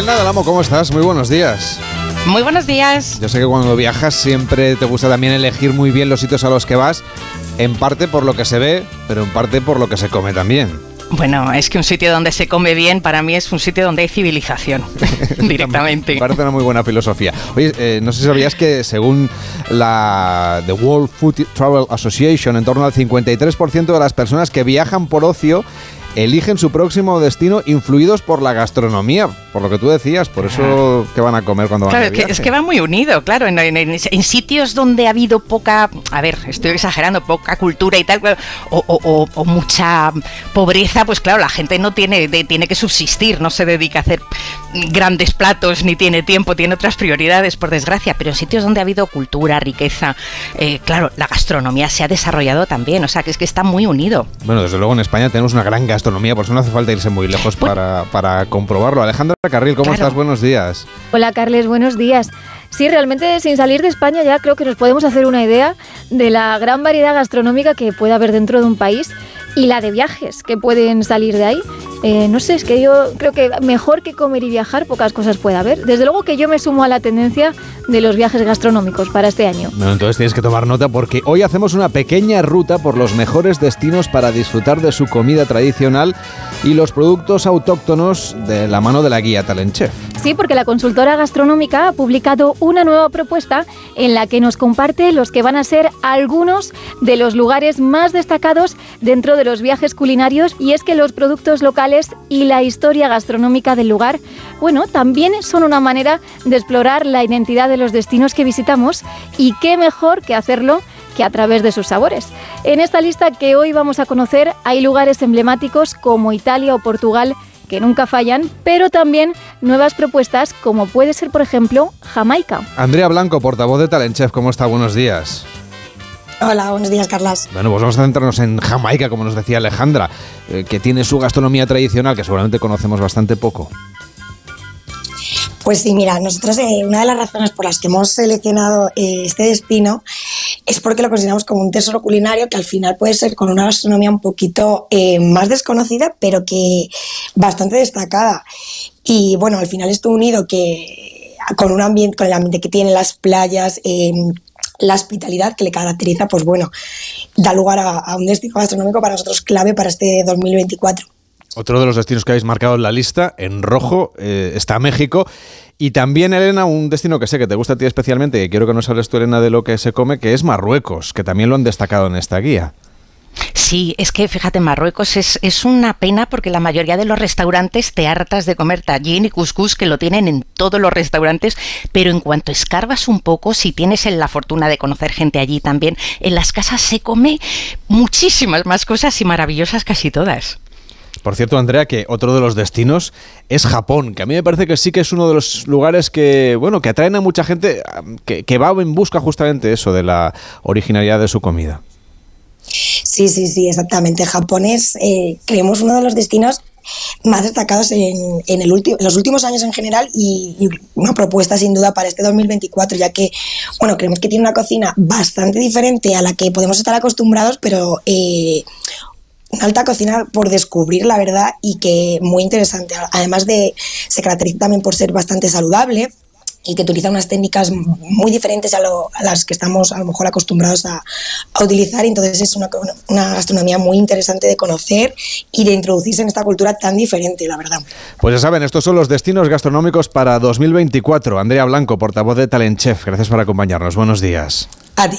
Elena del Amo, ¿cómo estás? Muy buenos días. Muy buenos días. Yo sé que cuando viajas siempre te gusta también elegir muy bien los sitios a los que vas, en parte por lo que se ve, pero en parte por lo que se come también. Bueno, es que un sitio donde se come bien para mí es un sitio donde hay civilización, (laughs) directamente. Me parece una muy buena filosofía. Oye, eh, no sé si sabías que según la The World Food Travel Association, en torno al 53% de las personas que viajan por ocio eligen su próximo destino influidos por la gastronomía, por lo que tú decías, por eso que van a comer cuando van Claro, a que, es que va muy unido, claro, en, en- en- en sitios donde ha habido poca, a ver, estoy exagerando, poca cultura y tal, o, o- o- o mucha pobreza, pues claro, la gente no tiene, de- tiene que subsistir, no se dedica a hacer grandes platos, ni tiene tiempo, tiene otras prioridades, por desgracia, pero en sitios donde ha habido cultura, riqueza, eh, claro, la gastronomía se ha desarrollado también, o sea, que es que está muy unido. Bueno, desde luego en España tenemos una gran gastronomía, por eso no hace falta irse muy lejos para, para comprobarlo. Alejandra Carril, ¿cómo Claro. estás? Buenos días. Hola Carles, buenos días. Sí, realmente sin salir de España ya creo que nos podemos hacer una idea de la gran variedad gastronómica que puede haber dentro de un país y la de viajes que pueden salir de ahí. Eh, no sé, es que yo creo que mejor que comer y viajar pocas cosas puede haber. Desde luego que yo me sumo a la tendencia de los viajes gastronómicos para este año. Bueno, entonces tienes que tomar nota porque hoy hacemos una pequeña ruta por los mejores destinos para disfrutar de su comida tradicional y los productos autóctonos de la mano de la guía Talent Chef. Sí, porque la consultora gastronómica ha publicado una nueva propuesta en la que nos comparte los que van a ser algunos de los lugares más destacados dentro de los viajes culinarios y es que los productos locales y la historia gastronómica del lugar, bueno, también son una manera de explorar la identidad de los destinos que visitamos y qué mejor que hacerlo que a través de sus sabores. En esta lista que hoy vamos a conocer hay lugares emblemáticos como Italia o Portugal que nunca fallan, pero también nuevas propuestas como puede ser, por ejemplo, Jamaica. Andrea Blanco, portavoz de Talent Chef, ¿cómo está? Buenos días. Hola, buenos días, Carlas. Bueno, pues vamos a centrarnos en Jamaica, como nos decía Alejandra, eh, que tiene su gastronomía tradicional, que seguramente conocemos bastante poco. Pues sí, mira, nosotros eh, una de las razones por las que hemos seleccionado eh, este destino es porque lo consideramos como un tesoro culinario que al final puede ser con una gastronomía un poquito eh, más desconocida, pero que bastante destacada. Y bueno, al final esto unido que con un ambiente, con el ambiente que tiene las playas, eh, la hospitalidad que le caracteriza, pues bueno, da lugar a, un destino gastronómico para nosotros clave para este 2024. Otro de los destinos que habéis marcado en la lista, en rojo, eh, está México. Y también, Elena, un destino que sé que te gusta a ti especialmente, y quiero que nos hables tú, Elena, de lo que se come, que es Marruecos, que también lo han destacado en esta guía. Sí, es que fíjate, Marruecos es, es, una pena porque la mayoría de los restaurantes te hartas de comer tallín y couscous que lo tienen en todos los restaurantes, pero en cuanto escarbas un poco, si tienes la fortuna de conocer gente allí también, en las casas se come muchísimas más cosas y maravillosas casi todas. Por cierto, Andrea, que otro de los destinos es Japón, que a mí me parece que sí que es uno de los lugares que, bueno, que atraen a mucha gente que, que va en busca justamente eso, de la originalidad de su comida. Sí, sí, sí, exactamente. Japón es, eh, creemos, uno de los destinos más destacados en, en, el en los últimos años en general y, y, una propuesta sin duda para este 2024, ya que, bueno, creemos que tiene una cocina bastante diferente a la que podemos estar acostumbrados, pero eh, una alta cocina por descubrir, la verdad, y que muy interesante. Además de, se caracteriza también por ser bastante saludable y que utiliza unas técnicas muy diferentes a, lo, a, las que estamos a lo mejor acostumbrados a, a utilizar. Entonces es una, una, gastronomía muy interesante de conocer y de introducirse en esta cultura tan diferente, la verdad. Pues ya saben, estos son los destinos gastronómicos para 2024. Andrea Blanco, portavoz de Talent Chef, gracias por acompañarnos. Buenos días. A ti.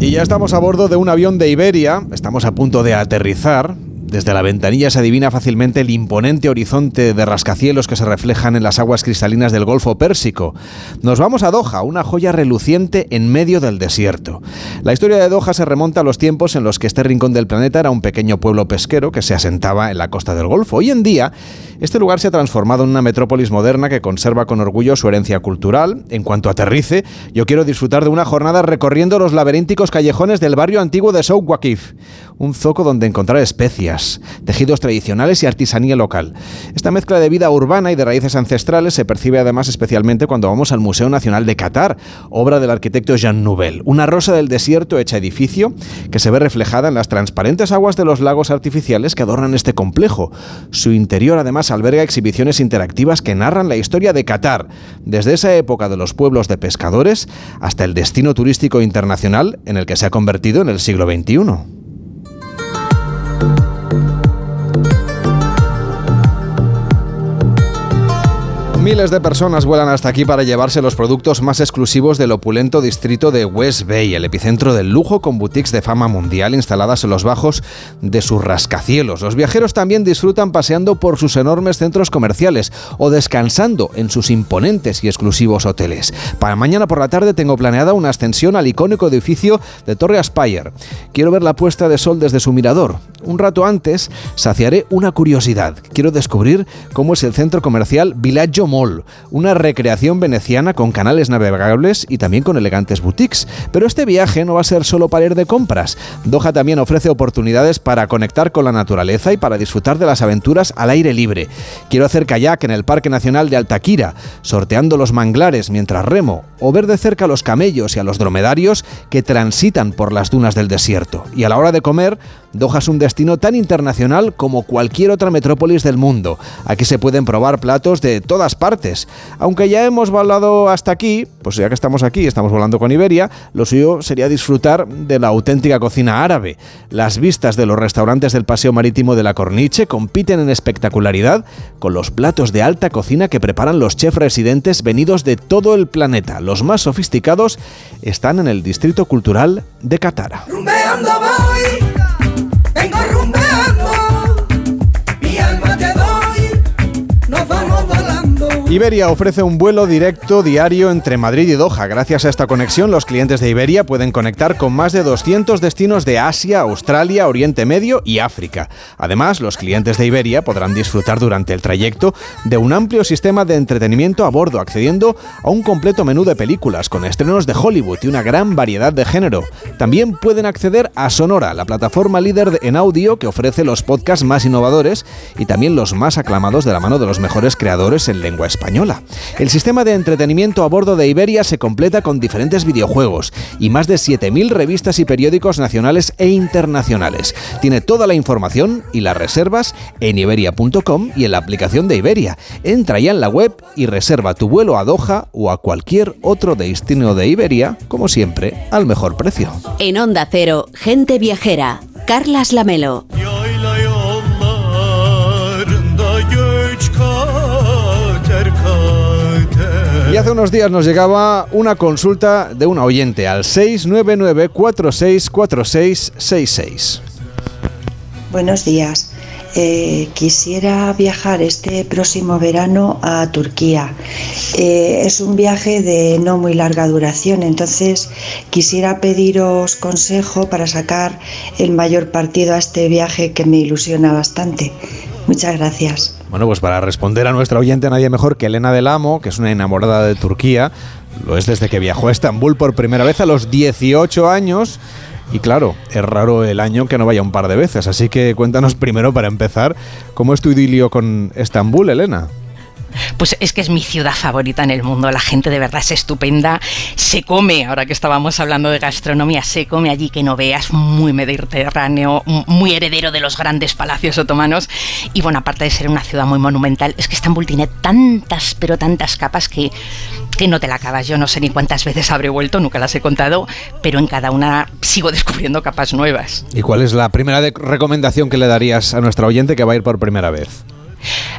Y ya estamos a bordo de un avión de Iberia, estamos a punto de aterrizar. Desde la ventanilla se adivina fácilmente el imponente horizonte de rascacielos que se reflejan en las aguas cristalinas del Golfo Pérsico. Nos vamos a Doha, una joya reluciente en medio del desierto. La historia de Doha se remonta a los tiempos en los que este rincón del planeta era un pequeño pueblo pesquero que se asentaba en la costa del Golfo. Hoy en día, este lugar se ha transformado en una metrópolis moderna que conserva con orgullo su herencia cultural. En cuanto aterrice, yo quiero disfrutar de una jornada recorriendo los laberínticos callejones del barrio antiguo de Souk Waqif, un zoco donde encontrar especias tejidos tradicionales y artesanía local. Esta mezcla de vida urbana y de raíces ancestrales se percibe además especialmente cuando vamos al Museo Nacional de Qatar, obra del arquitecto Jean Nouvel, una rosa del desierto hecha edificio que se ve reflejada en las transparentes aguas de los lagos artificiales que adornan este complejo. Su interior además alberga exhibiciones interactivas que narran la historia de Qatar, desde esa época de los pueblos de pescadores hasta el destino turístico internacional en el que se ha convertido en el siglo XXI. Thank you. Miles de personas vuelan hasta aquí para llevarse los productos más exclusivos del opulento distrito de West Bay, el epicentro del lujo con boutiques de fama mundial instaladas en los bajos de sus rascacielos. Los viajeros también disfrutan paseando por sus enormes centros comerciales o descansando en sus imponentes y exclusivos hoteles. Para mañana por la tarde tengo planeada una ascensión al icónico edificio de Torre Aspire. Quiero ver la puesta de sol desde su mirador. Un rato antes saciaré una curiosidad. Quiero descubrir cómo es el centro comercial Villaggio Mall, una recreación veneciana con canales navegables y también con elegantes boutiques. Pero este viaje no va a ser solo para ir de compras. Doha también ofrece oportunidades para conectar con la naturaleza y para disfrutar de las aventuras al aire libre. Quiero hacer kayak en el Parque Nacional de Altaquira, sorteando los manglares mientras remo, o ver de cerca a los camellos y a los dromedarios que transitan por las dunas del desierto. Y a la hora de comer, Doha es un destino tan internacional como cualquier otra metrópolis del mundo. Aquí se pueden probar platos de todas partes. Aunque ya hemos volado hasta aquí, pues ya que estamos aquí, estamos volando con Iberia, lo suyo sería disfrutar de la auténtica cocina árabe. Las vistas de los restaurantes del Paseo Marítimo de la Corniche compiten en espectacularidad con los platos de alta cocina que preparan los chefs residentes venidos de todo el planeta. Los más sofisticados están en el Distrito Cultural de Catara. Iberia ofrece un vuelo directo diario entre Madrid y Doha. Gracias a esta conexión, los clientes de Iberia pueden conectar con más de 200 destinos de Asia, Australia, Oriente Medio y África. Además, los clientes de Iberia podrán disfrutar durante el trayecto de un amplio sistema de entretenimiento a bordo, accediendo a un completo menú de películas con estrenos de Hollywood y una gran variedad de género. También pueden acceder a Sonora, la plataforma líder en audio que ofrece los podcasts más innovadores y también los más aclamados de la mano de los mejores creadores en lengua española. El sistema de entretenimiento a bordo de Iberia se completa con diferentes videojuegos y más de 7.000 revistas y periódicos nacionales e internacionales. Tiene toda la información y las reservas en iberia.com y en la aplicación de Iberia. Entra ya en la web y reserva tu vuelo a Doha o a cualquier otro destino de Iberia, como siempre, al mejor precio. En Onda Cero, gente viajera. Carlas Lamelo. Y hace unos días nos llegaba una consulta de una oyente al 699-464666. Buenos días. Eh, quisiera viajar este próximo verano a Turquía. Eh, es un viaje de no muy larga duración, entonces quisiera pediros consejo para sacar el mayor partido a este viaje que me ilusiona bastante. Muchas gracias. Bueno, pues para responder a nuestra oyente nadie mejor que Elena del Amo, que es una enamorada de Turquía. Lo es desde que viajó a Estambul por primera vez a los 18 años. Y claro, es raro el año que no vaya un par de veces. Así que cuéntanos primero, para empezar, ¿cómo es tu idilio con Estambul, Elena? Pues es que es mi ciudad favorita en el mundo. La gente de verdad es estupenda. Se come, ahora que estábamos hablando de gastronomía, se come allí que no veas, muy mediterráneo, muy heredero de los grandes palacios otomanos. Y bueno, aparte de ser una ciudad muy monumental, es que Estambul tiene tantas, pero tantas capas que, que no te la acabas. Yo no sé ni cuántas veces habré vuelto, nunca las he contado, pero en cada una sigo descubriendo capas nuevas. ¿Y cuál es la primera recomendación que le darías a nuestra oyente que va a ir por primera vez?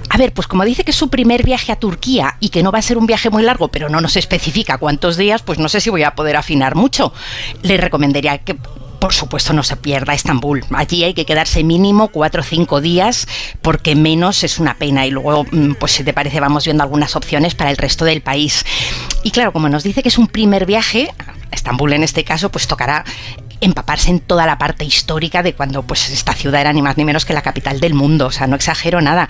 A ver, pues como dice que es su primer viaje a Turquía y que no va a ser un viaje muy largo, pero no nos especifica cuántos días, pues no sé si voy a poder afinar mucho. Le recomendaría que por supuesto no se pierda Estambul. Allí hay que quedarse mínimo cuatro o cinco días porque menos es una pena y luego, mm, pues si te parece, vamos viendo algunas opciones para el resto del país. Y claro, como nos dice que es un primer viaje, Estambul en este caso, pues tocará empaparse en toda la parte histórica de cuando pues esta ciudad era ni más ni menos que la capital del mundo, o sea, no exagero nada.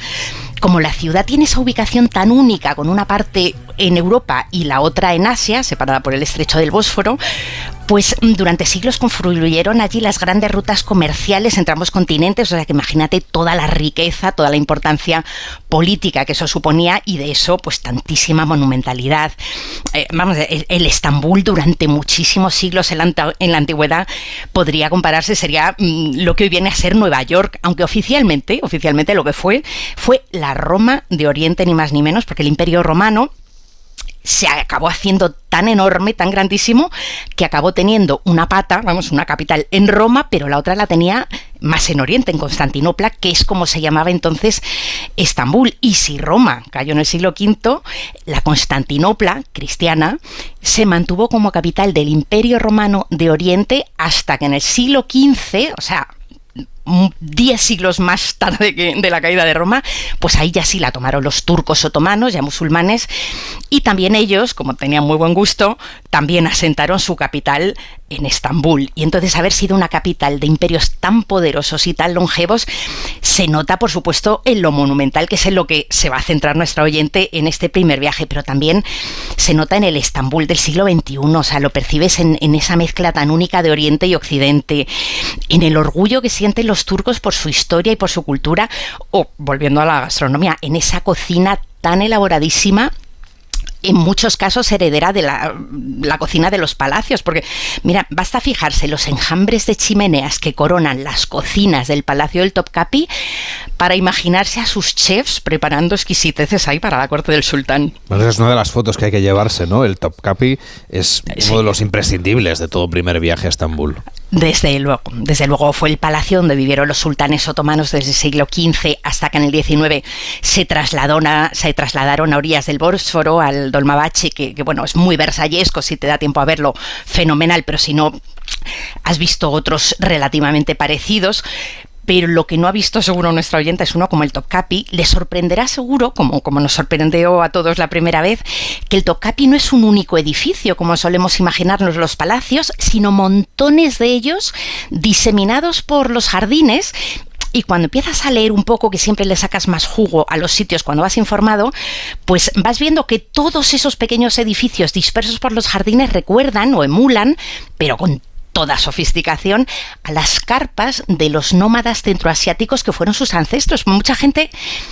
Como la ciudad tiene esa ubicación tan única, con una parte en Europa y la otra en Asia, separada por el estrecho del Bósforo, pues durante siglos confluyeron allí las grandes rutas comerciales entre ambos continentes, o sea que imagínate toda la riqueza, toda la importancia política que eso suponía y de eso pues tantísima monumentalidad. Eh, vamos, el, Estambul durante muchísimos siglos en la, en la antigüedad podría compararse, sería mm, lo que hoy viene a ser Nueva York, aunque oficialmente, oficialmente lo que fue fue la Roma de Oriente ni más ni menos, porque el Imperio Romano se acabó haciendo tan enorme, tan grandísimo, que acabó teniendo una pata, vamos, una capital en Roma, pero la otra la tenía más en Oriente, en Constantinopla, que es como se llamaba entonces Estambul. Y si Roma cayó en el siglo V, la Constantinopla cristiana se mantuvo como capital del Imperio Romano de Oriente hasta que en el siglo XV, o sea, diez siglos más tarde que de la caída de Roma, pues ahí ya sí la tomaron los turcos otomanos, ya musulmanes, y también ellos, como tenían muy buen gusto, también asentaron su capital en Estambul. Y entonces haber sido una capital de imperios tan poderosos y tan longevos se nota, por supuesto, en lo monumental, que es en lo que se va a centrar nuestra oyente en este primer viaje, pero también se nota en el Estambul del siglo XXI, o sea, lo percibes en, en esa mezcla tan única de Oriente y Occidente, en el orgullo que sienten los turcos por su historia y por su cultura, o volviendo a la gastronomía, en esa cocina tan elaboradísima en muchos casos heredera de la, cocina de los palacios, porque mira, basta fijarse los enjambres de chimeneas que coronan las cocinas del Palacio del Topkapi para imaginarse a sus chefs preparando exquisiteces ahí para la corte del sultán. Bueno, esa es una de las fotos que hay que llevarse, ¿no? El Topkapi es uno de los imprescindibles de todo primer viaje a Estambul. Desde luego, desde luego fue el palacio donde vivieron los sultanes otomanos desde el siglo XV hasta que en el XIX se, se trasladaron a orillas del Bósforo, al Dolmabache, que, que bueno, es muy versallesco, si te da tiempo a verlo, fenomenal, pero si no, has visto otros relativamente parecidos pero lo que no ha visto seguro nuestra oyente es uno como el Topkapi. Le sorprenderá seguro, como, como nos sorprendió a todos la primera vez, que el Topkapi no es un único edificio, como solemos imaginarnos los palacios, sino montones de ellos diseminados por los jardines y cuando empiezas a leer un poco, que siempre le sacas más jugo a los sitios cuando vas informado, pues vas viendo que todos esos pequeños edificios dispersos por los jardines recuerdan o emulan, pero con toda sofisticación a las carpas de los nómadas centroasiáticos que fueron sus ancestros. Mucha gente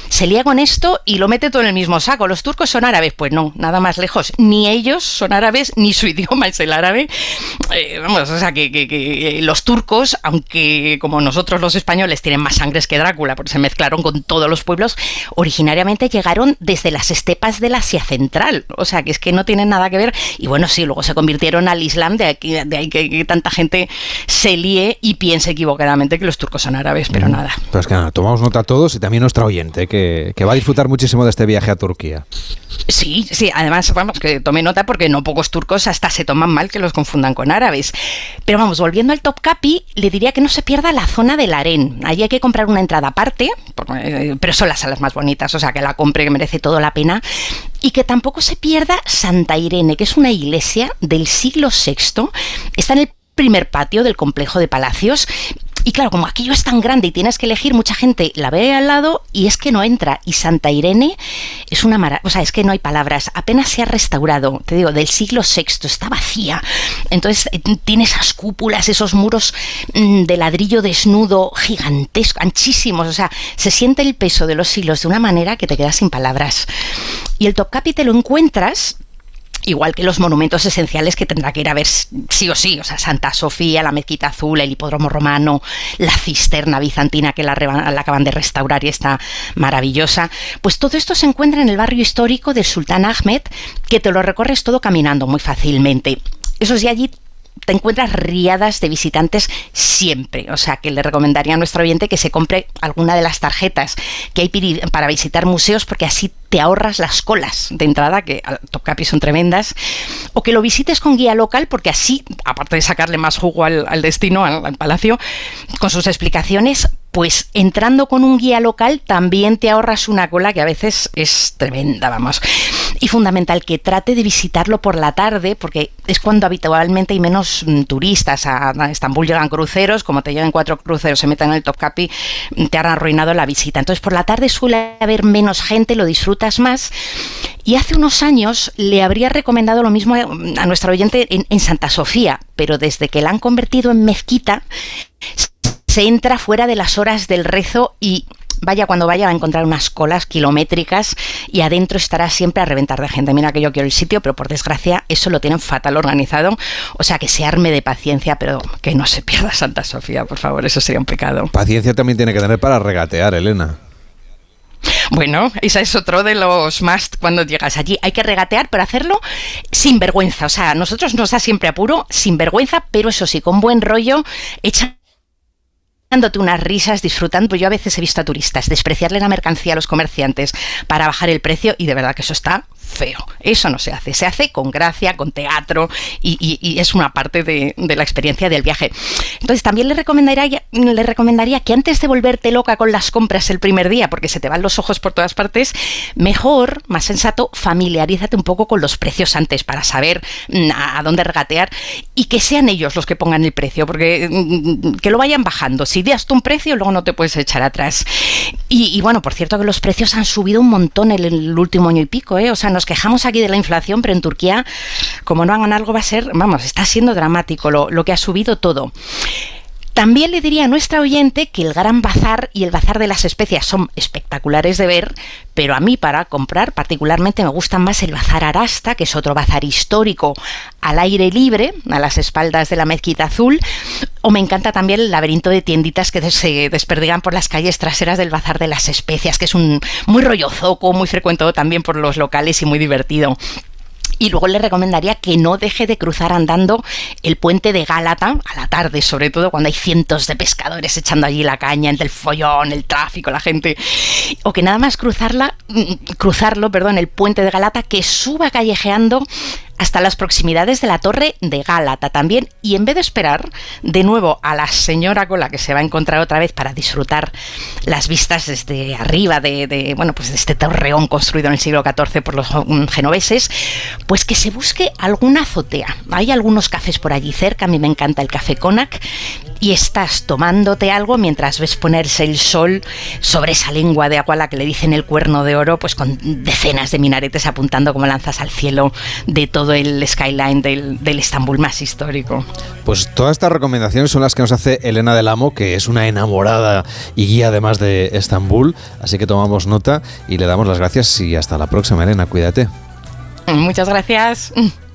se lía con esto y lo mete todo en el mismo saco. Los turcos son árabes, pues no, nada más lejos. Ni ellos son árabes, ni su (laughs) idioma es el árabe. Eh, vamos, o sea, que, que, los turcos, aunque como nosotros los españoles tienen más sangres que Drácula, porque se mezclaron con todos los pueblos, originariamente llegaron desde las estepas del Asia Central. O sea, que es que no tienen nada que ver. Y bueno, sí, luego se convirtieron al Islam, de, aquí, de ahí que, tanta gente se líe y piense equivocadamente que los turcos son árabes, pero nada. Pues que nada, tomamos nota todos y también nuestra oyente, que, que va a disfrutar muchísimo de este viaje a Turquía. Sí, sí, además, vamos, que tome nota porque no pocos turcos hasta se toman mal que los confundan con árabes. Pero vamos, volviendo al Topkapi, le diría que no se pierda la zona del harén. Allí hay que comprar una entrada aparte, eh, pero son las salas más bonitas, o sea, que la compre, que merece toda la pena. Y que tampoco se pierda Santa Irene, que es una iglesia del siglo VI. Está en el primer patio del complejo de palacios y claro, como aquello es tan grande y tienes que elegir, mucha gente la ve al lado y es que no entra. Y Santa Irene es una maravilla, o sea, es que no hay palabras. Apenas se ha restaurado, te digo, del siglo VI, está vacía. Entonces eh, tiene esas cúpulas, esos muros mm, de ladrillo desnudo, gigantescos, anchísimos. O sea, se siente el peso de los siglos de una manera que te quedas sin palabras. Y el Topkapi te lo encuentras Igual que los monumentos esenciales que tendrá que ir a ver sí o sí, o sea, Santa Sofía, la Mezquita Azul, el Hipódromo Romano, la cisterna bizantina que la, la, acaban de restaurar y está maravillosa. Pues todo esto se encuentra en el barrio histórico del Sultán Ahmed, que te lo recorres todo caminando muy fácilmente. Eso sí, allí te encuentras riadas de visitantes siempre. O sea, que le recomendaría a nuestro oyente que se compre alguna de las tarjetas que hay para visitar museos, porque así te ahorras las colas de entrada, que al Topkapi son tremendas, o que lo visites con guía local, porque así, aparte de sacarle más jugo al, destino, al palacio, con sus explicaciones, pues entrando con un guía local también te ahorras una cola que a veces es tremenda, vamos. Y fundamental que trate de visitarlo por la tarde, porque es cuando habitualmente hay menos mm, turistas. A, Estambul llegan cruceros, como te llegan cuatro cruceros, se meten en el Topkapi, mm, te han arruinado la visita. Entonces por la tarde suele haber menos gente, lo disfrutas más. Y hace unos años le habría recomendado lo mismo a, a nuestro oyente en, en Santa Sofía, pero desde que la han convertido en mezquita, se entra fuera de las horas del rezo y vaya cuando vaya va a encontrar unas colas kilométricas y adentro estará siempre a reventar de gente. Mira que yo quiero el sitio, pero por desgracia eso lo tienen fatal organizado. O sea que se arme de paciencia, pero que no se pierda Santa Sofía, por favor, eso sería un pecado. Paciencia también tiene que tener para regatear, Elena. Bueno, esa es otro de los más cuando llegas allí. Hay que regatear, pero hacerlo sin vergüenza. O sea, nosotros nos da siempre apuro, sin vergüenza, pero eso sí, con buen rollo, echa dándote unas risas, disfrutando. Pues yo a veces he visto a turistas despreciarle la mercancía a los comerciantes para bajar el precio y de verdad que eso está feo. Eso no se hace. Se hace con gracia, con teatro y, es una parte de, la experiencia del viaje. Entonces también le recomendaría, le recomendaría que antes de volverte loca con las compras el primer día, porque se te van los ojos por todas partes, mejor, más sensato, familiarízate un poco con los precios antes para saber mm, a dónde regatear y que sean ellos los que pongan el precio, porque mm, que lo vayan bajando. Si das tú un precio, luego no te puedes echar atrás. Y, bueno, por cierto que los precios han subido un montón en el último año y pico, ¿eh? O sea, nos quejamos aquí de la inflación, pero en Turquía, como no hagan algo, va a ser, vamos, está siendo dramático lo, lo que ha subido todo. También le diría a nuestra oyente que el Gran Bazar y el Bazar de las Especias son espectaculares de ver, pero a mí para comprar particularmente me gusta más el Bazar Arasta, que es otro bazar histórico al aire libre, a las espaldas de la Mezquita Azul, o me encanta también el laberinto de tienditas que se desperdigan por las calles traseras del Bazar de las Especias, que es un muy rollozoco, muy frecuentado también por los locales y muy divertido. Y luego le recomendaría que no deje de cruzar andando el puente de Gálata a la tarde, sobre todo cuando hay cientos de pescadores echando allí la caña entre el follón, el tráfico, la gente. O que nada más cruzarla, mm, cruzarlo, perdón, el puente de Galata, que suba callejeando hasta las proximidades de la torre de Gálata también. Y en vez de esperar de nuevo a la señora con la que se va a encontrar otra vez para disfrutar las vistas desde arriba de, bueno pues de este torreón construido en el siglo XIV por los genoveses pues que se busque alguna azotea. Hay algunos cafés por allí cerca. A mí me encanta el café Conac y estás tomándote algo mientras ves ponerse el sol sobre esa lengua de agua a la que le dicen el cuerno de oro, pues con decenas de minaretes apuntando como lanzas al cielo de todo el skyline del, del Estambul más histórico. Pues todas estas recomendaciones son las que nos hace Elena del Amo, que es una enamorada y guía además de Estambul, así que tomamos nota y le damos las gracias y hasta la próxima, Elena, cuídate. Muchas gracias.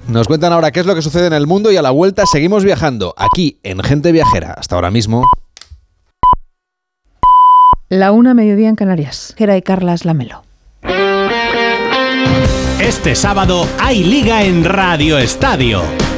Nos cuentan ahora qué es lo que sucede en el mundo y a la vuelta seguimos viajando aquí en Gente Viajera. Hasta ahora mismo. La una mediodía en Canarias. Gera y Carlas Lamelo. Este sábado hay liga en Radio Estadio.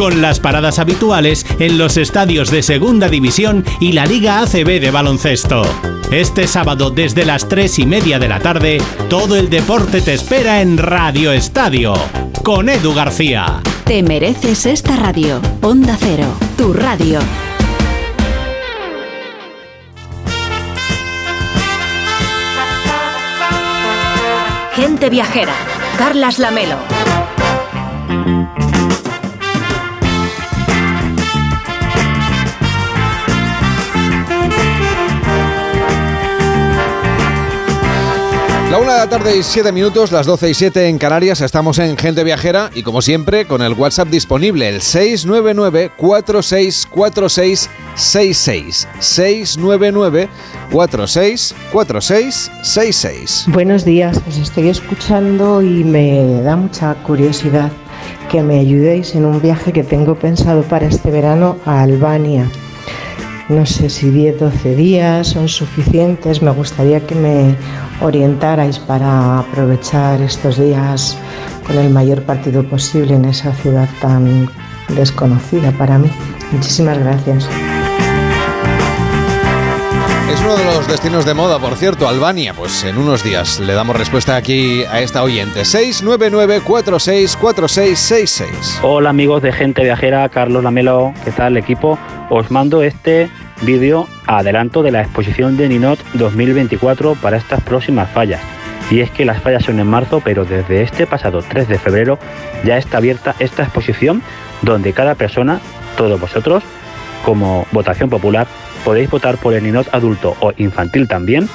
Con las paradas habituales en los estadios de Segunda División y la Liga ACB de baloncesto. Este sábado desde las 3 y media de la tarde, todo el deporte te espera en Radio Estadio. Con Edu García. Te mereces esta radio. Onda Cero, tu radio. Gente viajera. Carlas Lamelo. La una de la tarde y siete minutos, las 12 y 7 en Canarias, estamos en Gente Viajera y como siempre con el WhatsApp disponible, el 699-464666. 699-464666. Buenos días, os estoy escuchando y me da mucha curiosidad que me ayudéis en un viaje que tengo pensado para este verano a Albania. No sé si 10, 12 días son suficientes. Me gustaría que me orientarais para aprovechar estos días con el mayor partido posible en esa ciudad tan desconocida para mí. Muchísimas gracias. Es uno de los destinos de moda, por cierto, Albania. Pues en unos días le damos respuesta aquí a esta oyente. 699-464666. Hola amigos de Gente Viajera, Carlos Lamelo, ¿qué tal equipo? Os mando este vídeo adelanto de la exposición de Ninot 2024 para estas próximas fallas. Y es que las fallas son en marzo, pero desde este pasado 3 de febrero ya está abierta esta exposición donde cada persona, todos vosotros, como votación popular, podéis votar por el Ninot adulto o infantil también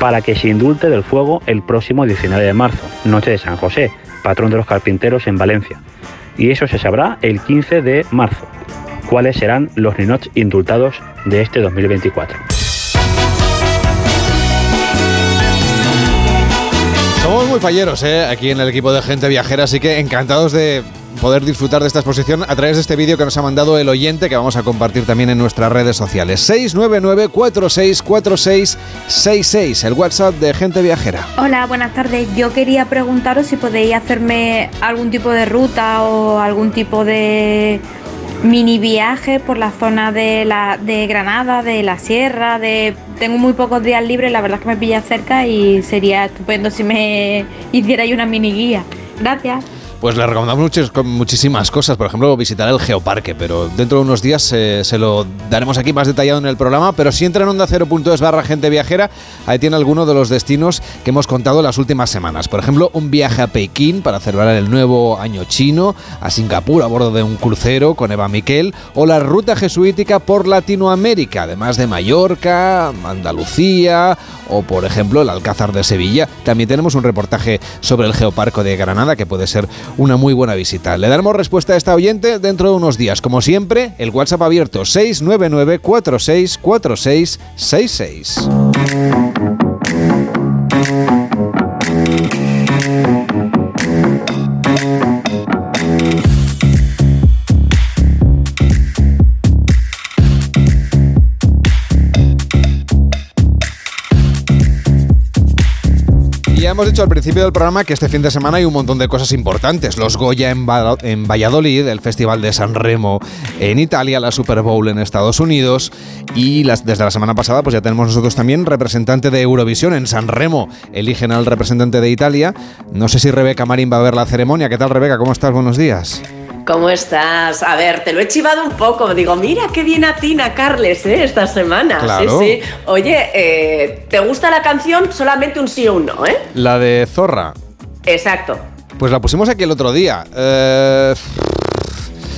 para que se indulte del fuego el próximo 19 de marzo, noche de San José, patrón de los carpinteros en Valencia. Y eso se sabrá el 15 de marzo cuáles serán los ninots indultados de este 2024. Somos muy falleros ¿eh? aquí en el equipo de gente viajera, así que encantados de poder disfrutar de esta exposición a través de este vídeo que nos ha mandado el oyente que vamos a compartir también en nuestras redes sociales. 699-464666, el WhatsApp de gente viajera. Hola, buenas tardes. Yo quería preguntaros si podéis hacerme algún tipo de ruta o algún tipo de mini viaje por la zona de, la, de Granada, de la Sierra, de tengo muy pocos días libres, la verdad es que me pilla cerca y sería estupendo si me (laughs) hicierais una mini guía. Gracias. Pues le recomendamos muchas, muchísimas cosas, por ejemplo, visitar el Geoparque, pero dentro de unos días eh, se lo daremos aquí más detallado en el programa, pero si entra en onda 0.es barra gente viajera, ahí tiene alguno de los destinos que hemos contado las últimas semanas. Por ejemplo, un viaje a Pekín para celebrar el nuevo año chino, a Singapur a bordo de un crucero con Eva Miquel, o la ruta jesuítica por Latinoamérica, además de Mallorca, Andalucía o por ejemplo el Alcázar de Sevilla. También tenemos un reportaje sobre el Geoparco de Granada que puede ser una muy buena visita. Le daremos respuesta a esta oyente dentro de unos días. Como siempre, el WhatsApp abierto 699 464666. Hemos dicho al principio del programa que este fin de semana hay un montón de cosas importantes. Los Goya en, Va- en Valladolid, el Festival de San Remo en Italia, la Super Bowl en Estados Unidos y las- desde la semana pasada pues ya tenemos nosotros también representante de Eurovisión en San Remo. Eligen al representante de Italia. No sé si Rebeca Marín va a ver la ceremonia. ¿Qué tal Rebeca? ¿Cómo estás? Buenos días. ¿Cómo estás? A ver, te lo he chivado un poco. Digo, mira qué bien atina Carles ¿eh? esta semana. Claro. Sí, sí. Oye, eh, ¿te gusta la canción? Solamente un sí o un no, ¿eh? La de Zorra. Exacto. Pues la pusimos aquí el otro día. Eh,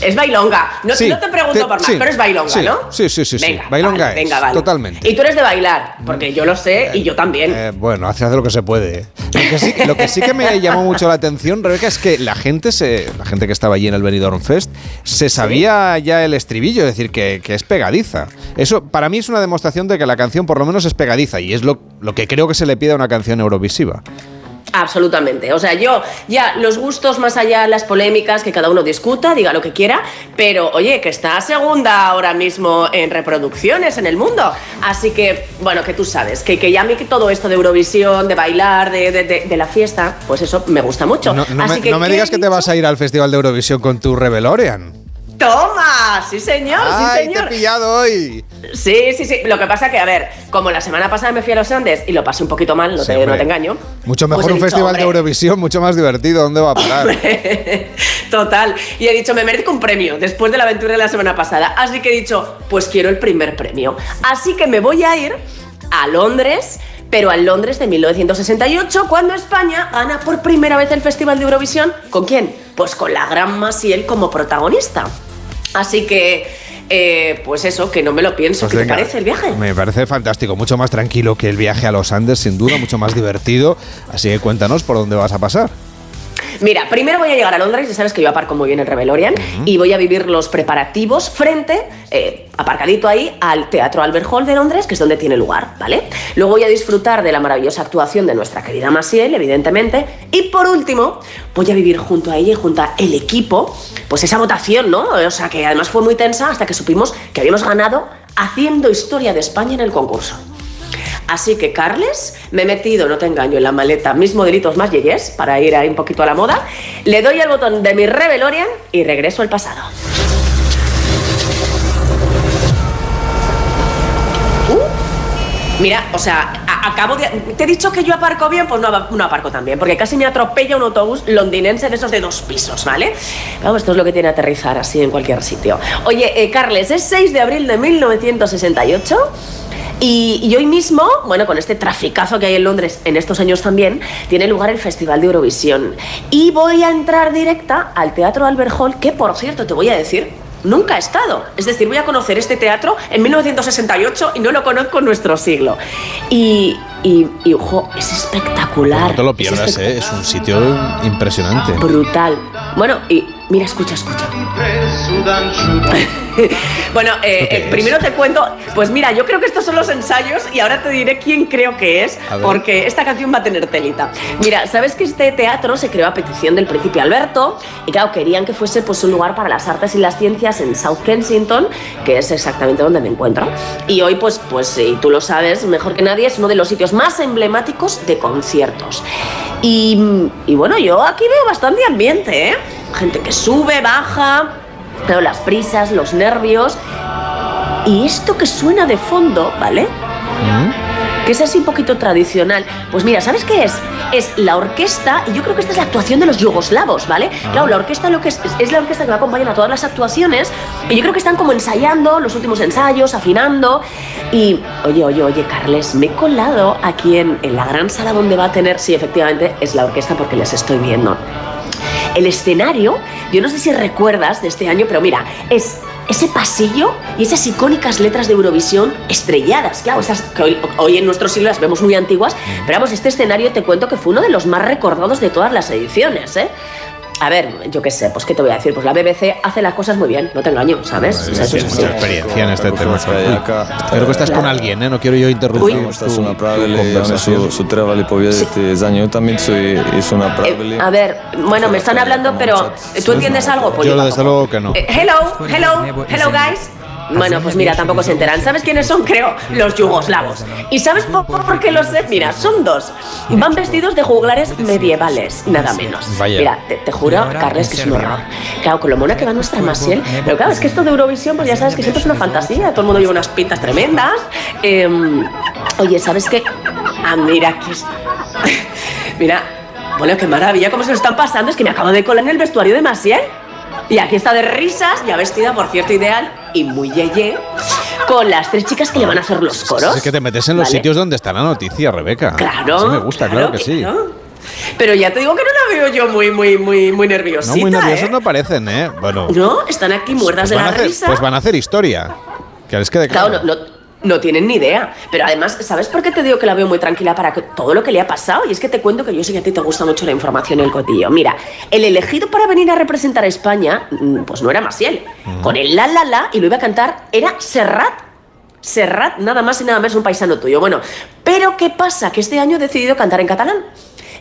Es bailonga. No, Sí, no te pregunto te- por más, sí, pero es bailonga, sí, ¿no? Sí, sí, sí, sí. Venga, Bailonga vale, es, venga, vale. totalmente. Y tú eres de bailar, porque yo lo sé y yo también. Eh, bueno, hace, hace lo que se puede. ¿eh? Lo que, sí, lo que sí que me llamó mucho la atención, Rebeca, es que la gente, se, la gente que estaba allí en el Benidorm Fest, se sabía ya el estribillo, es decir, que, que es pegadiza. Eso para mí es una demostración de que la canción por lo menos es pegadiza y es lo, lo que creo que se le pide a una canción eurovisiva. Absolutamente. O sea, yo ya los gustos más allá, las polémicas, que cada uno discuta, diga lo que quiera, pero oye, que está segunda ahora mismo en reproducciones en el mundo. Así que, bueno, que tú sabes, que, que ya a mí que todo esto de Eurovisión, de bailar, de, de- de- de la fiesta, pues eso me gusta mucho. No, no Así me, que, no me ¿qué digas que te vas a ir al Festival de Eurovisión con tu Rebelorian. ¡Toma! Sí, señor, ¡Ay, sí, te he señor. pillado hoy! Sí, sí, sí. Lo que pasa que, a ver, como la semana pasada me fui a los Andes y lo pasé un poquito mal, no, Sí, te, no hombre. te engaño. Mucho mejor Pues un dicho, festival de Eurovisión, mucho más divertido. ¿Dónde va a parar? (laughs) Total. Y he dicho, me merezco un premio después de la aventura de la semana pasada. Así que he dicho, pues quiero el primer premio. Así que me voy a ir a Londres. Pero al Londres de 1968, cuando España gana por primera vez el Festival de Eurovisión. ¿Con quién? Pues con la gran Maciel como protagonista. Así que, eh, pues eso, que no me lo pienso. Pues ¿Qué te parece el viaje? Me parece fantástico, mucho más tranquilo que el viaje a los Andes, sin duda, mucho más (laughs) divertido. Así que cuéntanos por dónde vas a pasar. Mira, primero voy a llegar a Londres, ya sabes que yo aparco muy bien el Rebelorian, y voy a vivir los preparativos frente, eh, aparcadito ahí, al Teatro Albert Hall de Londres, que es donde tiene lugar, ¿vale? Luego voy a disfrutar de la maravillosa actuación de nuestra querida Maciel, evidentemente, y por último, voy a vivir junto a ella y junto a el equipo, pues esa votación, ¿no? O sea, que además fue muy tensa hasta que supimos que habíamos ganado haciendo historia de España en el concurso. Así que, Carles, me he metido, no te engaño, en la maleta mis modelitos más yeyes para ir ahí un poquito a la moda. Le doy al botón de mi Rebelorian y regreso al pasado. Uh, Mira, o sea, acabo de. Te he dicho que yo aparco bien, pues no, no aparco tan bien, porque casi me atropella un autobús londinense de esos de dos pisos, ¿vale? Vamos, esto es lo que tiene aterrizar así en cualquier sitio. Oye, eh, Carles, es 6 de abril de 1968. Y, y hoy mismo, bueno, con este traficazo que hay en Londres en estos años también, tiene lugar el Festival de Eurovisión. Y voy a entrar directa al Teatro Albert Hall, que por cierto te voy a decir, nunca he estado. Es decir, voy a conocer este teatro en 1968 y no lo conozco en nuestro siglo. Y, y, y, ojo, es espectacular. No te lo Es pierdas, ¿eh? es un sitio impresionante. Brutal. Bueno, y mira, escucha, escucha. (laughs) bueno, eh, eh, primero te cuento, pues mira, yo creo que estos son los ensayos y ahora te diré quién creo que es, porque esta canción va a tener telita. Mira, sabes que este teatro se creó a petición del príncipe Alberto y claro, querían que fuese pues un lugar para las artes y las ciencias en South Kensington, que es exactamente donde me encuentro. Y hoy, pues, pues si tú lo sabes mejor que nadie, es uno de los sitios más emblemáticos de conciertos. Y, y bueno, yo aquí veo bastante ambiente, ¿eh? Gente que sube, baja, pero las prisas, los nervios. Y esto que suena de fondo, ¿vale? Que es así un poquito tradicional. Pues mira, ¿sabes qué es? Es la orquesta, y yo creo que esta es la actuación de los yugoslavos, ¿vale? Claro, la orquesta lo que es, es la orquesta que va a acompañar a todas las actuaciones, y yo creo que están como ensayando los últimos ensayos, afinando. Y, oye, oye, oye, Carles, me he colado aquí en, en la gran sala donde va a tener, sí, efectivamente, es la orquesta porque les estoy viendo. El escenario, yo no sé si recuerdas de este año, pero mira, es ese pasillo y esas icónicas letras de Eurovisión estrelladas, claro, esas que hoy, hoy en nuestro siglo las vemos muy antiguas, pero vamos, este escenario te cuento que fue uno de los más recordados de todas las ediciones, ¿eh? A ver, yo qué sé, pues qué te voy a decir, pues la BBC hace las cosas muy bien, no te engaño, ¿sabes? O sea, es así. mucha experiencia en este tema. Creo que estás con alguien, ¿eh? No quiero yo interrumpir. Uy. Sta su su, trebali pobijediti zadnju utakmicu i, i su napravili. Eh, a ver, bueno, me están hablando, pero ¿tú entiendes algo? Yo yo desde luego que no. Eh, hello, hello, hello guys. Bueno, pues mira, tampoco se enteran. ¿Sabes quiénes son? Creo, los yugoslavos. ¿Y sabes por, por qué lo sé? Mira, son dos. Van vestidos de juglares medievales, nada menos. Vaya. Mira, te, te juro, Carles, que es un horror. Claro, con lo mona que va nuestra Masiel. Pero claro, es que esto de Eurovisión, pues ya sabes que siempre es una fantasía. Todo el mundo lleva unas pintas tremendas. Em, oye, ¿sabes qué? Ah, mira, aquí es- (laughs) Mira, bueno, qué maravilla, cómo se lo están pasando. Es que me acabo de colar en el vestuario de Maciel. Y aquí está de risas, ya vestida, por cierto, ideal y muy yeye, con las tres chicas que le van a hacer los coros. Es que te metes en los ¿vale? sitios donde está la noticia, Rebeca. Claro. Sí me gusta, claro, que sí. Pero ya te digo que no la veo yo muy, muy, muy, muy nerviosita. No, muy nerviosos ¿eh? no parecen, ¿eh? Bueno. No, están aquí muertas pues de la hacer, risa. pues van a hacer historia. Que les quede claro. Claro, no, no, no tienen ni idea. Pero además, ¿sabes por qué te digo que la veo muy tranquila para que todo lo que le ha pasado? Y es que te cuento que yo sé que a ti te gusta mucho la información y el cotillo. Mira, el elegido para venir a representar a España, mm, pues no era Masiel. Con el la la la y lo iba a cantar era Serrat. Serrat, nada más y nada menos un paisano tuyo. Bueno, pero ¿qué pasa? Que este año he decidido cantar en catalán.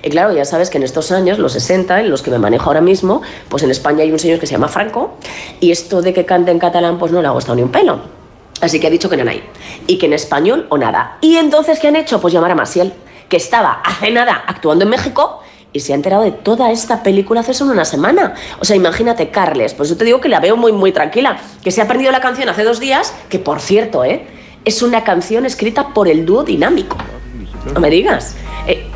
Y claro, ya sabes que en estos años, los 60, en los que me manejo ahora mismo, pues en España hay un señor que se llama Franco, y esto de que cante en catalán, pues no le ha gustado ni un pelo. Así que ha dicho que no hay. Y que en español o nada. ¿Y entonces qué han hecho? Pues llamar a Masiel, que estaba hace nada actuando en México y se ha enterado de toda esta película hace solo una semana. O sea, imagínate, Carles, pues yo te digo que la veo muy, muy tranquila. Que se ha perdido la canción hace dos días, que por cierto, ¿eh? Es una canción escrita por el dúo dinámico. No me digas. Eh,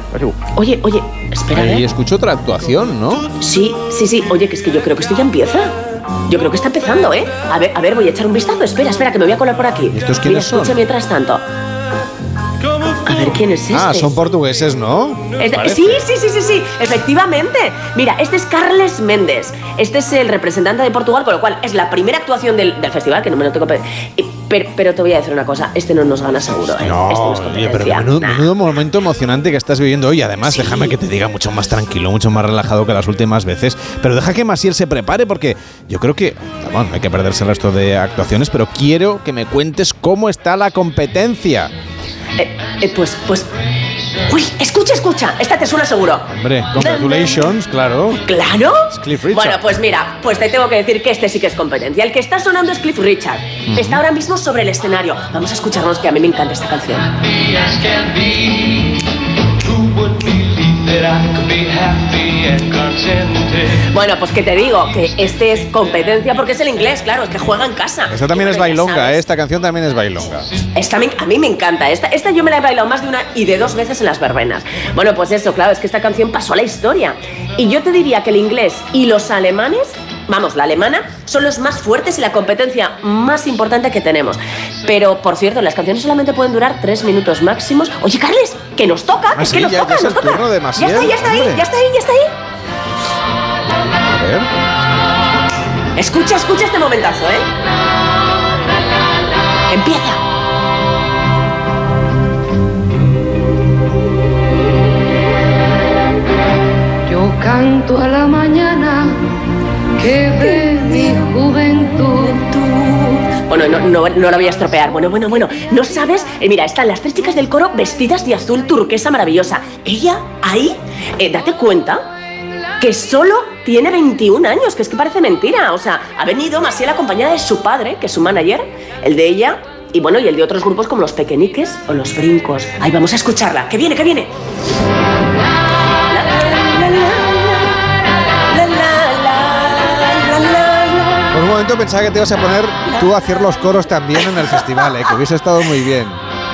oye, oye, espera. Ahí ¿eh? escucho otra actuación, ¿no? Sí, sí, sí. Oye, que es que yo creo que esto ya empieza. Yo creo que está empezando, ¿eh? A ver, a ver, voy a echar un vistazo. Espera, espera, que me voy a colar por aquí. estos Mira, quiénes son? escucha mientras tanto. Ver, ¿quién es este? Ah, son portugueses, ¿no? Este- sí, sí, sí, sí, sí, efectivamente. Mira, este es Carles Méndez. Este es el representante de Portugal, con lo cual es la primera actuación del, del festival, que no me lo tengo que... Pero, pero te voy a decir una cosa, este no nos gana seguro, ¿eh? No, este no es oye, pero menudo, menudo momento emocionante que estás viviendo hoy. Además, déjame que te diga mucho más tranquilo, mucho más relajado que las últimas veces. Pero deja que Masiel se prepare porque yo creo que, bueno, hay que perderse el resto de actuaciones, pero quiero que me cuentes cómo está la competencia. Eh, eh, pues, pues... Uy, escucha, escucha, esta te suena seguro. Hombre, congratulations, claro. ¿Claro? Es Cliff Richard. Bueno, pues mira, pues te tengo que decir que este sí que es competencia. El que está sonando es Cliff Richard. Está ahora mismo sobre el escenario. Vamos a escucharnos, que a mí me encanta esta canción. Bueno, pues que te digo, que este es competencia porque es el inglés, claro, es que juega en casa. Esta también es bailonga. ¿eh? esta canción también es bailonga. Esta me- a mí me encanta. Esta, esta yo me la he bailado más de una y de dos veces en las verbenas. Bueno, pues eso, claro, es que esta canción pasó a la historia. Y yo te diría que el inglés y los alemanes, vamos, la alemana, son los más fuertes y la competencia más importante que tenemos. Pero, por cierto, las canciones solamente pueden durar tres minutos máximos. Oye, Carles, que nos toca, Ah, es sí, que nos ya- toca, ya es nos el toca. turno de ya está, ya está ahí, ya está ahí, ya está ahí. A ver. Escucha, escucha este momentazo, ¿eh? Empieza. Yo canto a la mañana que de mi juventud. Bueno, no, la voy a estropear. Bueno, bueno, bueno. ¿No sabes? Eh, mira, están las tres chicas del coro vestidas de azul turquesa maravillosa. Ella, ahí, eh, date cuenta que solo tiene 21 años, que es que parece mentira. O sea, ha venido Masiel acompañada de su padre, que es su manager, el de ella, y bueno, y el de otros grupos como los Pequeñiques o los Brincos. Ahí vamos a escucharla. ¡Que viene, que viene! Pensaba que te ibas a poner tú a hacer los coros también en el festival, ¿eh? que hubiese estado muy bien.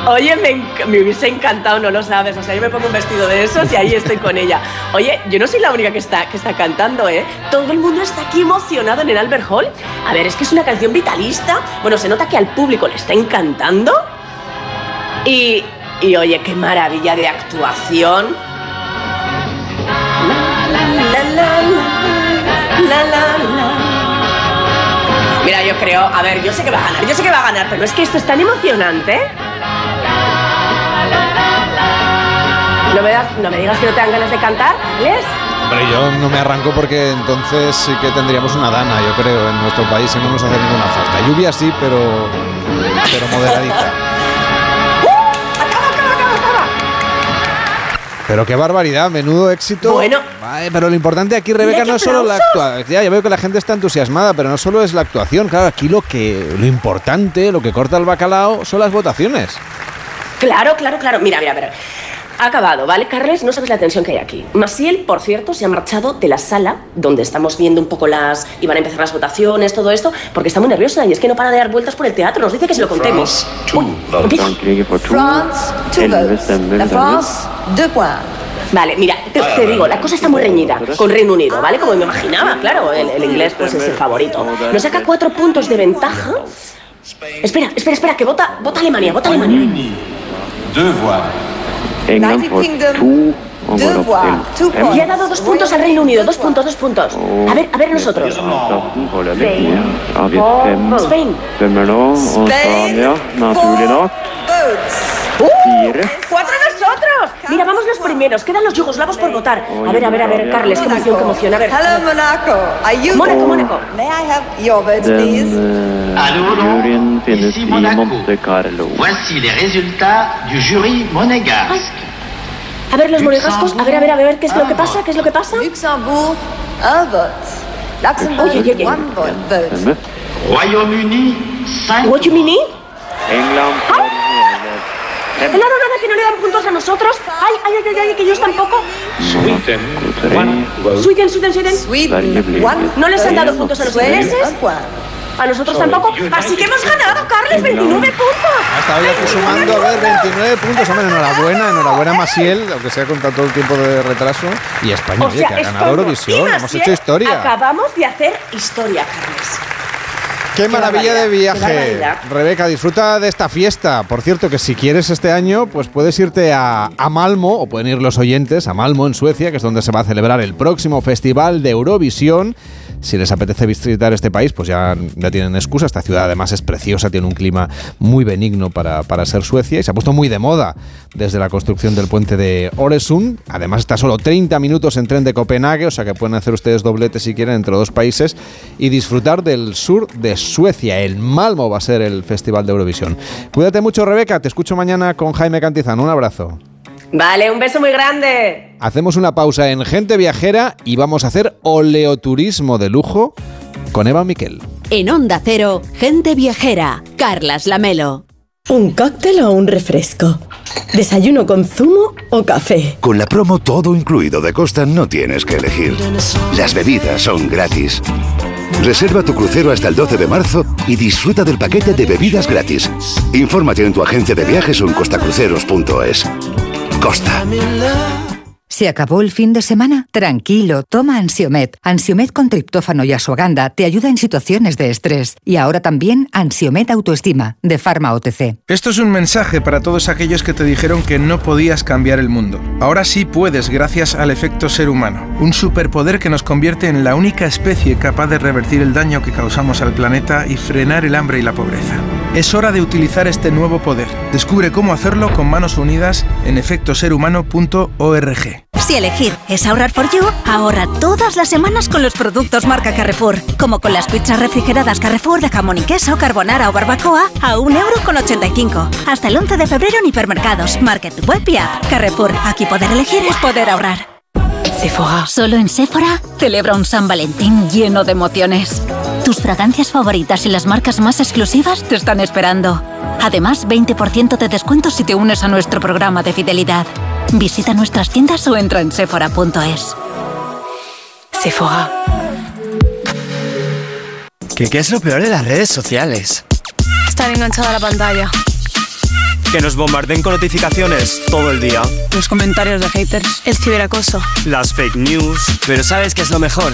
Oye, me, hubiese encantado, no lo sabes. O sea, yo me pongo un vestido de esos y ahí estoy con ella. Oye, yo no soy la única que está, que está cantando, ¿eh? Todo el mundo está aquí emocionado en el Albert Hall. A ver, es que es una canción vitalista. Bueno, se nota que al público le está encantando. Y, y oye, qué maravilla de actuación. La, la, la, la, la, la. Mira, yo creo, a ver, yo sé que va a ganar, yo sé que va a ganar, pero es que esto es tan emocionante. No me, das- no me digas que no te dan ganas de cantar, Les. Hombre, yo no me arranco porque entonces sí que tendríamos una dana, yo creo, en nuestro país y no nos hace ninguna falta. Lluvia sí, pero, pero moderadita. Pero qué barbaridad, menudo éxito. Bueno. Vale, pero lo importante aquí, Rebeca, no es solo la actuación. Ya, ya veo que la gente está entusiasmada, pero no solo es la actuación. Claro, aquí lo que lo importante, lo que corta el bacalao, son las votaciones. Claro, claro, claro. Mira, mira, mira. Ha acabado, ¿vale, Carles? No sabes la tensión que hay aquí. Masiel, por cierto, se ha marchado de la sala donde estamos viendo un poco las... y van a empezar las votaciones, todo esto, porque está muy nerviosa y es que no para de dar vueltas por el teatro. Nos dice que se lo contemos. France, France. Vale, mira, te, te digo, la cosa está muy reñida con Reino Unido, ¿vale? Como me imaginaba, claro, el, el inglés pues es el favorito. Nos saca cuatro puntos de ventaja. Espera, espera, espera, que vota, vota Alemania, vota Alemania. Deux voix. England United was Kingdom. two Le ha dado dos puntos al Reino Unido, dos puntos, dos puntos. A ver, a ver nosotros. Spain. ¡Cuatro nosotros! Mira, vamos los primeros. Quedan los yugoslavos por votar. A ver, a ver, a ver, Carles, qué emoción, qué emoción. A ver. Hello, Monaco. Are you Mónaco, Mónaco. May I have your vote, please? Ici Monte Carlo. Voici les résultats du jury monégasque. A ver, los monegascos. A ver, a ver, a ver, ¿qué es lo que pasa? ¿Qué es lo que pasa? Luxembourg, un vote. Luxembourg, Oye, oye, oye. one vote. Royaume-Uni, 5 ¿What you mean? England. Nada, nada, que no le dan puntos a nosotros. Ay, ay, ay, ay, ay, que ellos tampoco. Sweden, Sweden, Sweden. ¿No les han dado puntos a los ingleses? A nosotros tampoco. Así que hemos ganado, Carles, 29 puntos. Hasta hoy aquí sumando, a ver, 29 puntos. Hombre, enhorabuena, enhorabuena Masiel, aunque sea con tanto tiempo de retraso. Y España, O oye, sea, que ha ganado Eurovisión, hemos Maciel hecho historia. Acabamos de hacer historia, Carles. Qué maravilla de qué viaje. Rebeca, disfruta de esta fiesta. Por cierto, que si quieres este año, pues puedes irte a, a Malmo, o pueden ir los oyentes, a Malmo, en Suecia, que es donde se va a celebrar el próximo Festival de Eurovisión. Si les apetece visitar este país, pues ya, ya tienen excusa. Esta ciudad además es preciosa, tiene un clima muy benigno para, para ser Suecia y se ha puesto muy de moda desde la construcción del puente de Oresund. Además está solo 30 minutos en tren de Copenhague, o sea que pueden hacer ustedes doblete si quieren entre dos países y disfrutar del sur de Suecia. El Malmo va a ser el Festival de Eurovisión. Cuídate mucho, Rebeca. Te escucho mañana con Jaime Cantizano. Un abrazo. Vale, un beso muy grande. Hacemos una pausa en Gente Viajera y vamos a hacer oleoturismo de lujo con Eva Miquel. En Onda Cero, gente viajera. Carlas Lamelo. ¿Un cóctel o un refresco? ¿Desayuno con zumo o café? Con la promo todo incluido de Costa no tienes que elegir. Las bebidas son gratis. Reserva tu crucero hasta el 12 de marzo y disfruta del paquete de bebidas gratis. Infórmate en tu agencia de viajes o en costacruceros.es. Costa. ¿Se acabó el fin de semana? Tranquilo, toma Ansiomet. Ansiomet con triptófano y asuaganda te ayuda en situaciones de estrés. Y ahora también Ansiomet Autoestima, de Pharma OTC. Esto es un mensaje para todos aquellos que te dijeron que no podías cambiar el mundo. Ahora sí puedes gracias al efecto ser humano, un superpoder que nos convierte en la única especie capaz de revertir el daño que causamos al planeta y frenar el hambre y la pobreza. Es hora de utilizar este nuevo poder. Descubre cómo hacerlo con manos unidas en efectoserhumano.org. Si elegir es ahorrar for you, ahorra todas las semanas con los productos marca Carrefour. Como con las pizzas refrigeradas Carrefour de jamón y queso, carbonara o barbacoa a 1,85€. Hasta el 11 de febrero en hipermercados, market, web y app. Carrefour, aquí poder elegir es poder ahorrar. Sephora. Solo en Sephora celebra un San Valentín lleno de emociones. Tus fragancias favoritas y las marcas más exclusivas te están esperando. Además, 20% de descuento si te unes a nuestro programa de fidelidad. Visita nuestras tiendas o entra en sephora.es. Sephora. ¿Qué, ¿Qué es lo peor de las redes sociales? Estar enganchada a la pantalla. Que nos bombarden con notificaciones todo el día. Los comentarios de haters. El ciberacoso. Las fake news. Pero ¿sabes qué es lo mejor?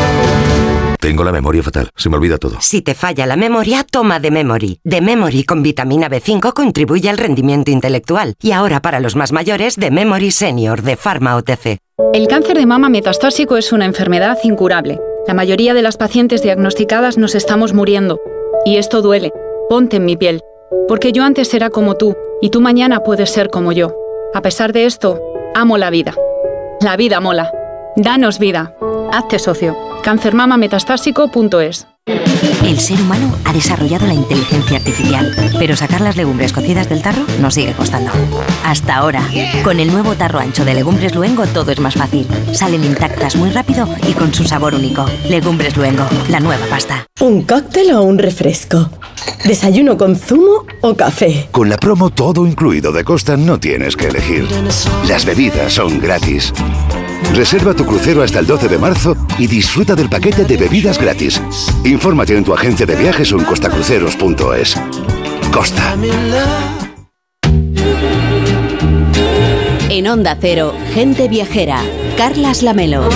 Tengo la memoria fatal, se me olvida todo. Si te falla la memoria, toma de Memory. De Memory con vitamina B5 contribuye al rendimiento intelectual. Y ahora para los más mayores, de Memory Senior de Pharma OTC. El cáncer de mama metastásico es una enfermedad incurable. La mayoría de las pacientes diagnosticadas nos estamos muriendo. Y esto duele. Ponte en mi piel. Porque yo antes era como tú, y tú mañana puedes ser como yo. A pesar de esto, amo la vida. La vida mola. Danos vida. Hazte socio. cancermamametastásico.es. El ser humano ha desarrollado la inteligencia artificial, pero sacar las legumbres cocidas del tarro nos sigue costando. Hasta ahora, con el nuevo tarro ancho de Legumbres Luengo todo es más fácil. Salen intactas muy rápido y con su sabor único. Legumbres Luengo, la nueva pasta. ¿Un cóctel o un refresco? ¿Desayuno con zumo o café? Con la promo todo incluido de Costa no tienes que elegir. Las bebidas son gratis. Reserva tu crucero hasta el 12 de marzo y disfruta del paquete de bebidas gratis. Infórmate en tu agencia de viajes o en costacruceros.es. Costa. En Onda Cero, gente viajera. Carlas Lamelo.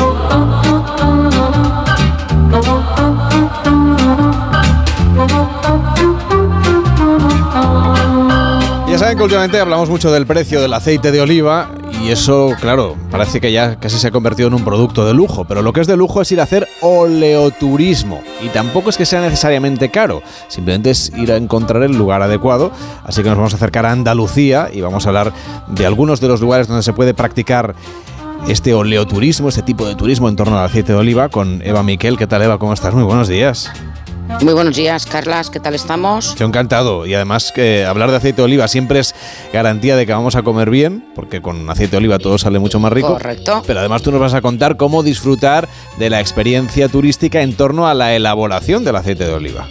Ya saben que últimamente hablamos mucho del precio del aceite de oliva y eso, claro, parece que ya casi se ha convertido en un producto de lujo, pero lo que es de lujo es ir a hacer oleoturismo y tampoco es que sea necesariamente caro, simplemente es ir a encontrar el lugar adecuado, así que nos vamos a acercar a Andalucía y vamos a hablar de algunos de los lugares donde se puede practicar este oleoturismo, este tipo de turismo en torno al aceite de oliva con Eva Miquel. ¿Qué tal Eva? ¿Cómo estás? Muy buenos días. Muy buenos días, Carlas. ¿Qué tal estamos? Yo encantado. Y además que hablar de aceite de oliva siempre es garantía de que vamos a comer bien, porque con aceite de oliva todo sale mucho más rico. Correcto. Pero además tú nos vas a contar cómo disfrutar de la experiencia turística en torno a la elaboración del aceite de oliva.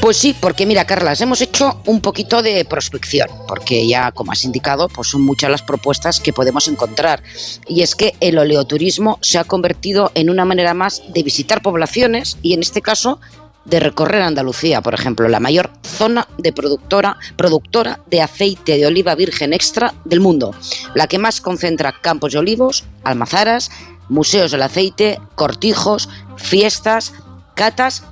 Pues sí, porque mira, Carlas, hemos hecho un poquito de prospección, porque ya, como has indicado, pues son muchas las propuestas que podemos encontrar. Y es que el oleoturismo se ha convertido en una manera más de visitar poblaciones y, en este caso, de recorrer Andalucía, por ejemplo, la mayor zona de productora, productora de aceite de oliva virgen extra del mundo, la que más concentra campos de olivos, almazaras, museos del aceite, cortijos, fiestas, catas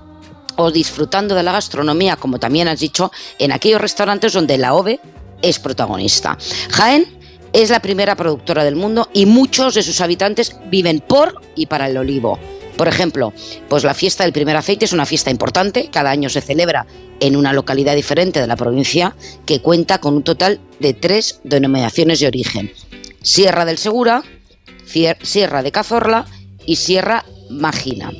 o disfrutando de la gastronomía, como también has dicho, en aquellos restaurantes donde la OVE es protagonista. Jaén es la primera productora del mundo y muchos de sus habitantes viven por y para el olivo. Por ejemplo, pues la fiesta del primer aceite es una fiesta importante, cada año se celebra en una localidad diferente de la provincia que cuenta con un total de tres denominaciones de origen. Sierra del Segura, Sierra de Cazorla y Sierra Magina.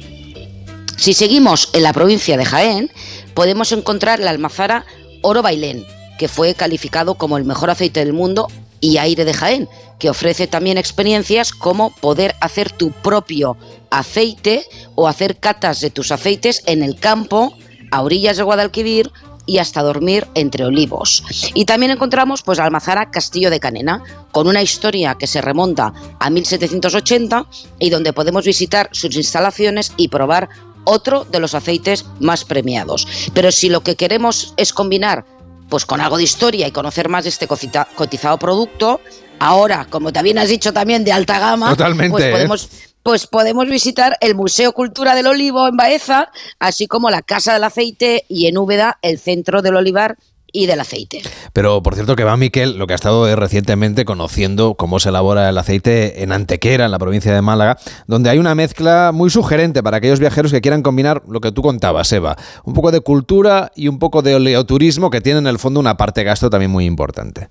Si seguimos en la provincia de Jaén, podemos encontrar la almazara Oro Bailén, que fue calificado como el mejor aceite del mundo y aire de Jaén, que ofrece también experiencias como poder hacer tu propio aceite o hacer catas de tus aceites en el campo, a orillas de Guadalquivir y hasta dormir entre olivos. Y también encontramos pues Almazara Castillo de Canena, con una historia que se remonta a 1780 y donde podemos visitar sus instalaciones y probar otro de los aceites más premiados. Pero si lo que queremos es combinar pues con algo de historia y conocer más de este cotizado producto, ahora, como también has dicho también de alta gama, Totalmente, pues ¿eh? podemos pues podemos visitar el Museo Cultura del Olivo en Baeza, así como la Casa del Aceite y en Úbeda el Centro del Olivar y del aceite. Pero por cierto que va Miquel, lo que ha estado es recientemente conociendo cómo se elabora el aceite en Antequera, en la provincia de Málaga, donde hay una mezcla muy sugerente para aquellos viajeros que quieran combinar lo que tú contabas, Eva, un poco de cultura y un poco de oleoturismo que tiene en el fondo una parte gasto también muy importante.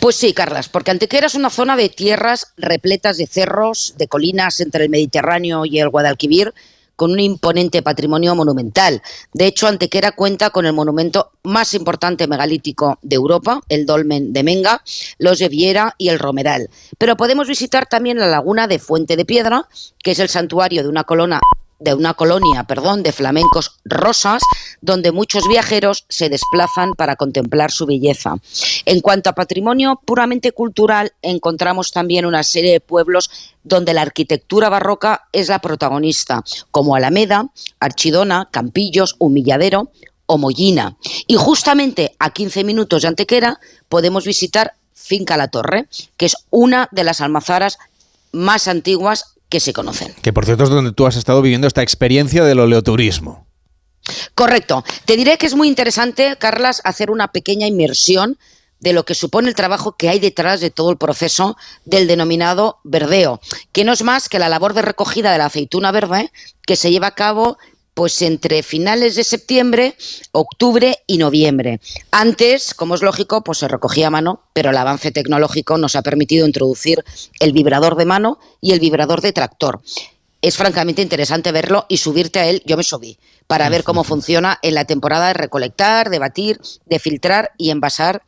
Pues sí, Carlas, porque Antequera es una zona de tierras repletas de cerros, de colinas entre el Mediterráneo y el Guadalquivir, con un imponente patrimonio monumental. De hecho, Antequera cuenta con el monumento más importante megalítico de Europa, el Dolmen de Menga, los de Viera y el Romeral. Pero podemos visitar también la laguna de Fuente de Piedra, que es el santuario de una colona de una colonia, perdón, de flamencos rosas, donde muchos viajeros se desplazan para contemplar su belleza. En cuanto a patrimonio puramente cultural, encontramos también una serie de pueblos donde la arquitectura barroca es la protagonista, como Alameda, Archidona, Campillos, Humilladero o Mollina. Y justamente a 15 minutos de Antequera podemos visitar Finca La Torre, que es una de las almazaras más antiguas que se conocen. Que por cierto es donde tú has estado viviendo esta experiencia del oleoturismo. Correcto. Te diré que es muy interesante, Carlas, hacer una pequeña inmersión de lo que supone el trabajo que hay detrás de todo el proceso del denominado verdeo, que no es más que la labor de recogida de la aceituna verde que se lleva a cabo pues entre finales de septiembre, octubre y noviembre. Antes, como es lógico, pues se recogía a mano, pero el avance tecnológico nos ha permitido introducir el vibrador de mano y el vibrador de tractor. es francamente interesante verlo y subirte a él. Yo me subí para ver cómo funciona en la temporada de recolectar, de batir, de filtrar y envasar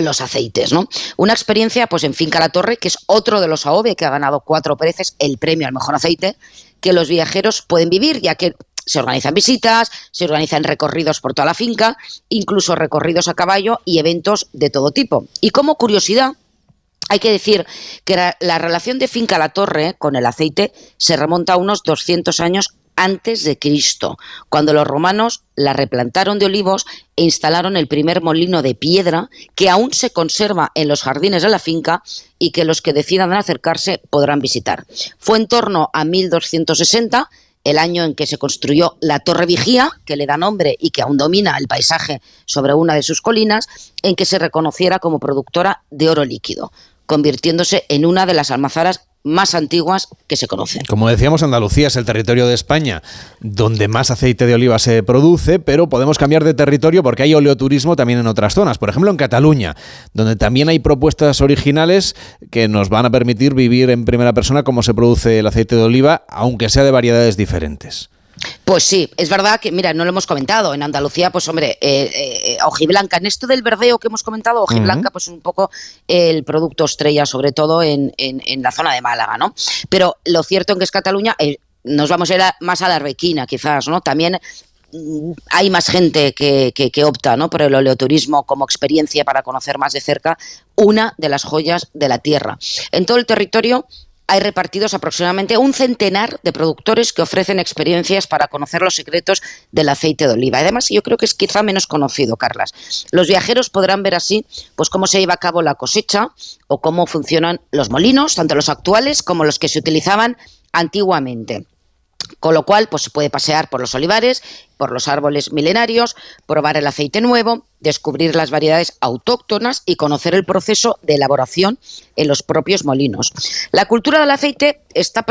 los aceites, ¿no? Una experiencia, pues en Finca La Torre, que es otro de los AOVE que ha ganado cuatro veces el premio al mejor aceite, que los viajeros pueden vivir, ya que se organizan visitas, se organizan recorridos por toda la finca, incluso recorridos a caballo y eventos de todo tipo. Y como curiosidad, hay que decir que la, la relación de Finca La Torre con el aceite se remonta a unos 200 años antes de Cristo, cuando los romanos la replantaron de olivos e instalaron el primer molino de piedra que aún se conserva en los jardines de la finca y que los que decidan acercarse podrán visitar. Fue en torno a 1260 el año en que se construyó la Torre Vigía, que le da nombre y que aún domina el paisaje sobre una de sus colinas, en que se reconociera como productora de oro líquido, convirtiéndose en una de las almazaras más antiguas que se conocen. Como decíamos, Andalucía es el territorio de España donde más aceite de oliva se produce, pero podemos cambiar de territorio porque hay oleoturismo también en otras zonas. Por ejemplo, en Cataluña, donde también hay propuestas originales que nos van a permitir vivir en primera persona cómo se produce el aceite de oliva, aunque sea de variedades diferentes. Pues sí, es verdad que, mira, no lo hemos comentado. En Andalucía, pues hombre, eh, eh, hojiblanca. En esto del verdeo que hemos comentado, hojiblanca, pues es un poco el producto estrella, sobre todo en, en- en la zona de Málaga, ¿no? Pero lo cierto en que es Cataluña, eh, nos vamos a ir a- más a la arbequina, quizás, ¿no? También mm, hay más gente que, que- que opta ¿no? por el oleoturismo como experiencia para conocer más de cerca una de las joyas de la tierra. En todo el territorio hay repartidos aproximadamente un centenar de productores que ofrecen experiencias para conocer los secretos del aceite de oliva. Además, yo creo que es quizá menos conocido, Carlas. Los viajeros podrán ver así pues cómo se lleva a cabo la cosecha o cómo funcionan los molinos, tanto los actuales como los que se utilizaban antiguamente. Con lo cual, pues se puede pasear por los olivares, por los árboles milenarios, probar el aceite nuevo, descubrir las variedades autóctonas y conocer el proceso de elaboración en los propios molinos. La cultura del aceite está,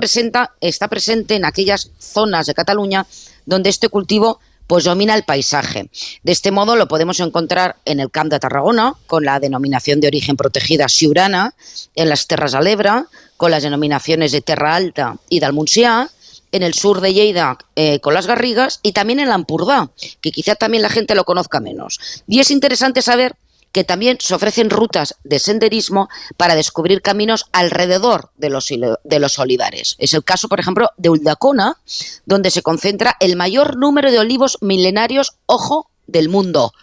está presente en aquellas zonas de Cataluña donde este cultivo pues domina el paisaje. De este modo lo podemos encontrar en el Camp de Tarragona, con la denominación de origen protegida Siurana, en las Terras de l'Ebre, con las denominaciones de Terra Alta y del Montsià, en el sur de Lleida eh, con las Garrigas y también en la Ampurdá, que quizá también la gente lo conozca menos. Y es interesante saber que también se ofrecen rutas de senderismo para descubrir caminos alrededor de los, de los olivares. Es el caso, por ejemplo, de Uldacona, donde se concentra el mayor número de olivos milenarios, ojo, del mundo.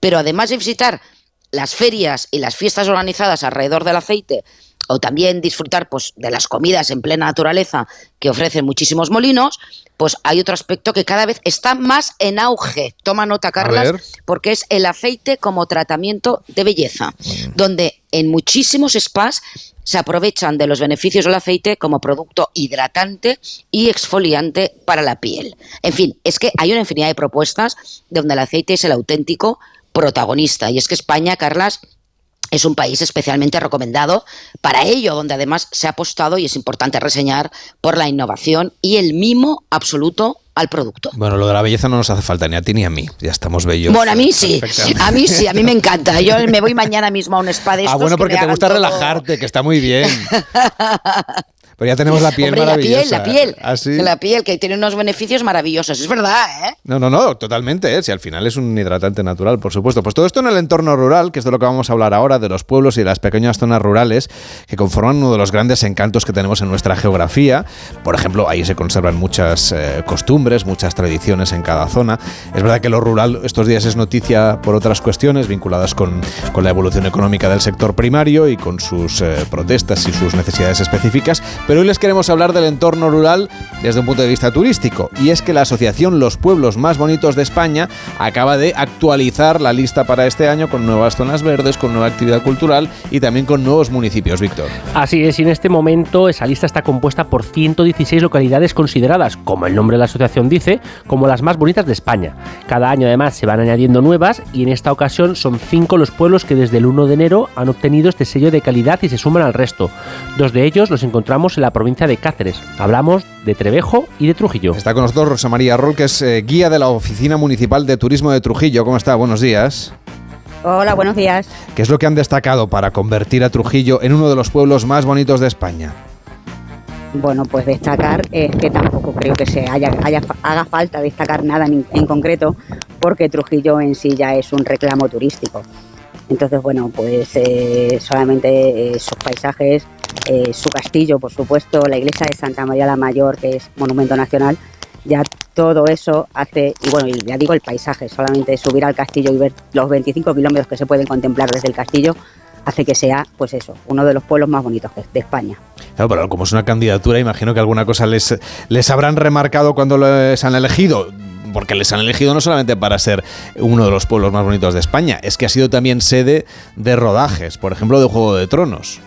Pero además de visitar las ferias y las fiestas organizadas alrededor del aceite, o también disfrutar pues, de las comidas en plena naturaleza que ofrecen muchísimos molinos, pues hay otro aspecto que cada vez está más en auge. Toma nota, Carlas, porque es el aceite como tratamiento de belleza, donde en muchísimos spas se aprovechan de los beneficios del aceite como producto hidratante y exfoliante para la piel. En fin, es que hay una infinidad de propuestas donde el aceite es el auténtico protagonista. Y es que España, Carlas, es un país especialmente recomendado para ello, donde además se ha apostado, y es importante reseñar, por la innovación y el mimo absoluto al producto. Bueno, lo de la belleza no nos hace falta ni a ti ni a mí. Ya estamos bellos. Bueno, a mí sí, a mí sí, a mí me encanta. Yo me voy mañana mismo a un spa de estos Ah, bueno, que porque me te gusta todo- relajarte, que está muy bien. (laughs) Pero ya tenemos la piel Hombre, la maravillosa. piel, la piel, ¿Ah, sí? la piel, que tiene unos beneficios maravillosos, es verdad, ¿eh? No, no, no, totalmente, ¿eh? si al final es un hidratante natural, por supuesto. Pues todo esto en el entorno rural, que es de lo que vamos a hablar ahora, de los pueblos y las pequeñas zonas rurales, que conforman uno de los grandes encantos que tenemos en nuestra geografía. Por ejemplo, ahí se conservan muchas eh, costumbres, muchas tradiciones en cada zona. Es verdad que lo rural estos días es noticia por otras cuestiones vinculadas con, con la evolución económica del sector primario y con sus eh, protestas y sus necesidades específicas, pero hoy les queremos hablar del entorno rural desde un punto de vista turístico. Y es que la asociación Los Pueblos Más Bonitos de España acaba de actualizar la lista para este año con nuevas zonas verdes, con nueva actividad cultural y también con nuevos municipios, Víctor. Así es, y en este momento esa lista está compuesta por 116 localidades consideradas, como el nombre de la asociación dice, como las más bonitas de España. Cada año además se van añadiendo nuevas y en esta ocasión son cinco los pueblos que desde el 1 de enero han obtenido este sello de calidad y se suman al resto. Dos de ellos los encontramos en la provincia de Cáceres. Hablamos de Trevejo y de Trujillo. Está con nosotros Rosa María Rol, que es eh, guía de la Oficina Municipal de Turismo de Trujillo. ¿Cómo está? Buenos días. Hola, buenos días. ¿Qué es lo que han destacado para convertir a Trujillo en uno de los pueblos más bonitos de España? bueno, pues destacar es que tampoco creo que se haya, haga falta destacar nada en, concreto, porque Trujillo en sí ya es un reclamo turístico. Entonces, bueno, pues eh, solamente eh, sus paisajes, eh, su castillo, por supuesto, la iglesia de Santa María la Mayor, que es monumento nacional, ya todo eso hace, y bueno, ya digo el paisaje, solamente subir al castillo y ver los 25 kilómetros que se pueden contemplar desde el castillo, hace que sea, pues eso, uno de los pueblos más bonitos de España. Claro, pero como es una candidatura, imagino que alguna cosa les, les habrán remarcado cuando les han elegido porque les han elegido no solamente para ser uno de los pueblos más bonitos de España, es que ha sido también sede de rodajes, por ejemplo, de Juego de Tronos.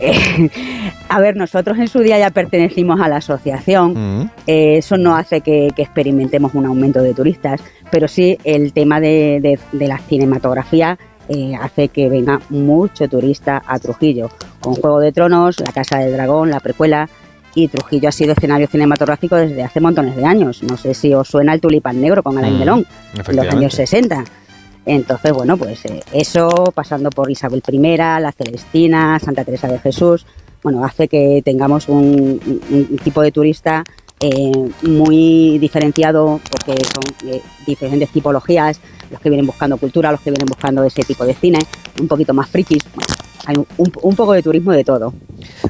Eh, (laughs) a ver, nosotros en su día ya pertenecimos a la asociación, mm. eh, eso no hace que, experimentemos un aumento de turistas, pero sí el tema de, la cinematografía eh, hace que venga mucho turista a Trujillo, con Juego de Tronos, La Casa del Dragón, la precuela, y Trujillo ha sido escenario cinematográfico desde hace montones de años. No sé si os suena el Tulipán Negro con Alain mm, Delon, en los años 60. Entonces, bueno, pues eh, eso, pasando por Isabel I, la Celestina, Santa Teresa de Jesús, bueno, hace que tengamos un, tipo de turista eh, muy diferenciado, porque son eh, diferentes tipologías, los que vienen buscando cultura, los que vienen buscando ese tipo de cine, un poquito más frikis, hay un, poco de turismo de todo.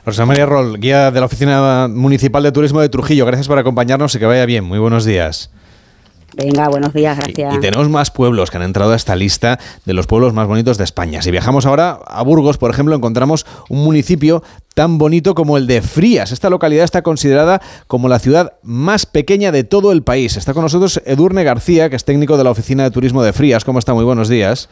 Rosa María Roll, guía de la Oficina Municipal de Turismo de Trujillo, gracias por acompañarnos y que vaya bien. Muy buenos días. Venga, buenos días, gracias. Y, tenemos más pueblos que han entrado a esta lista de los pueblos más bonitos de España. Si viajamos ahora a Burgos, por ejemplo, encontramos un municipio tan bonito como el de Frías. Esta localidad está considerada como la ciudad más pequeña de todo el país. Está con nosotros Edurne García, que es técnico de la Oficina de Turismo de Frías. ¿Cómo está? Muy buenos días.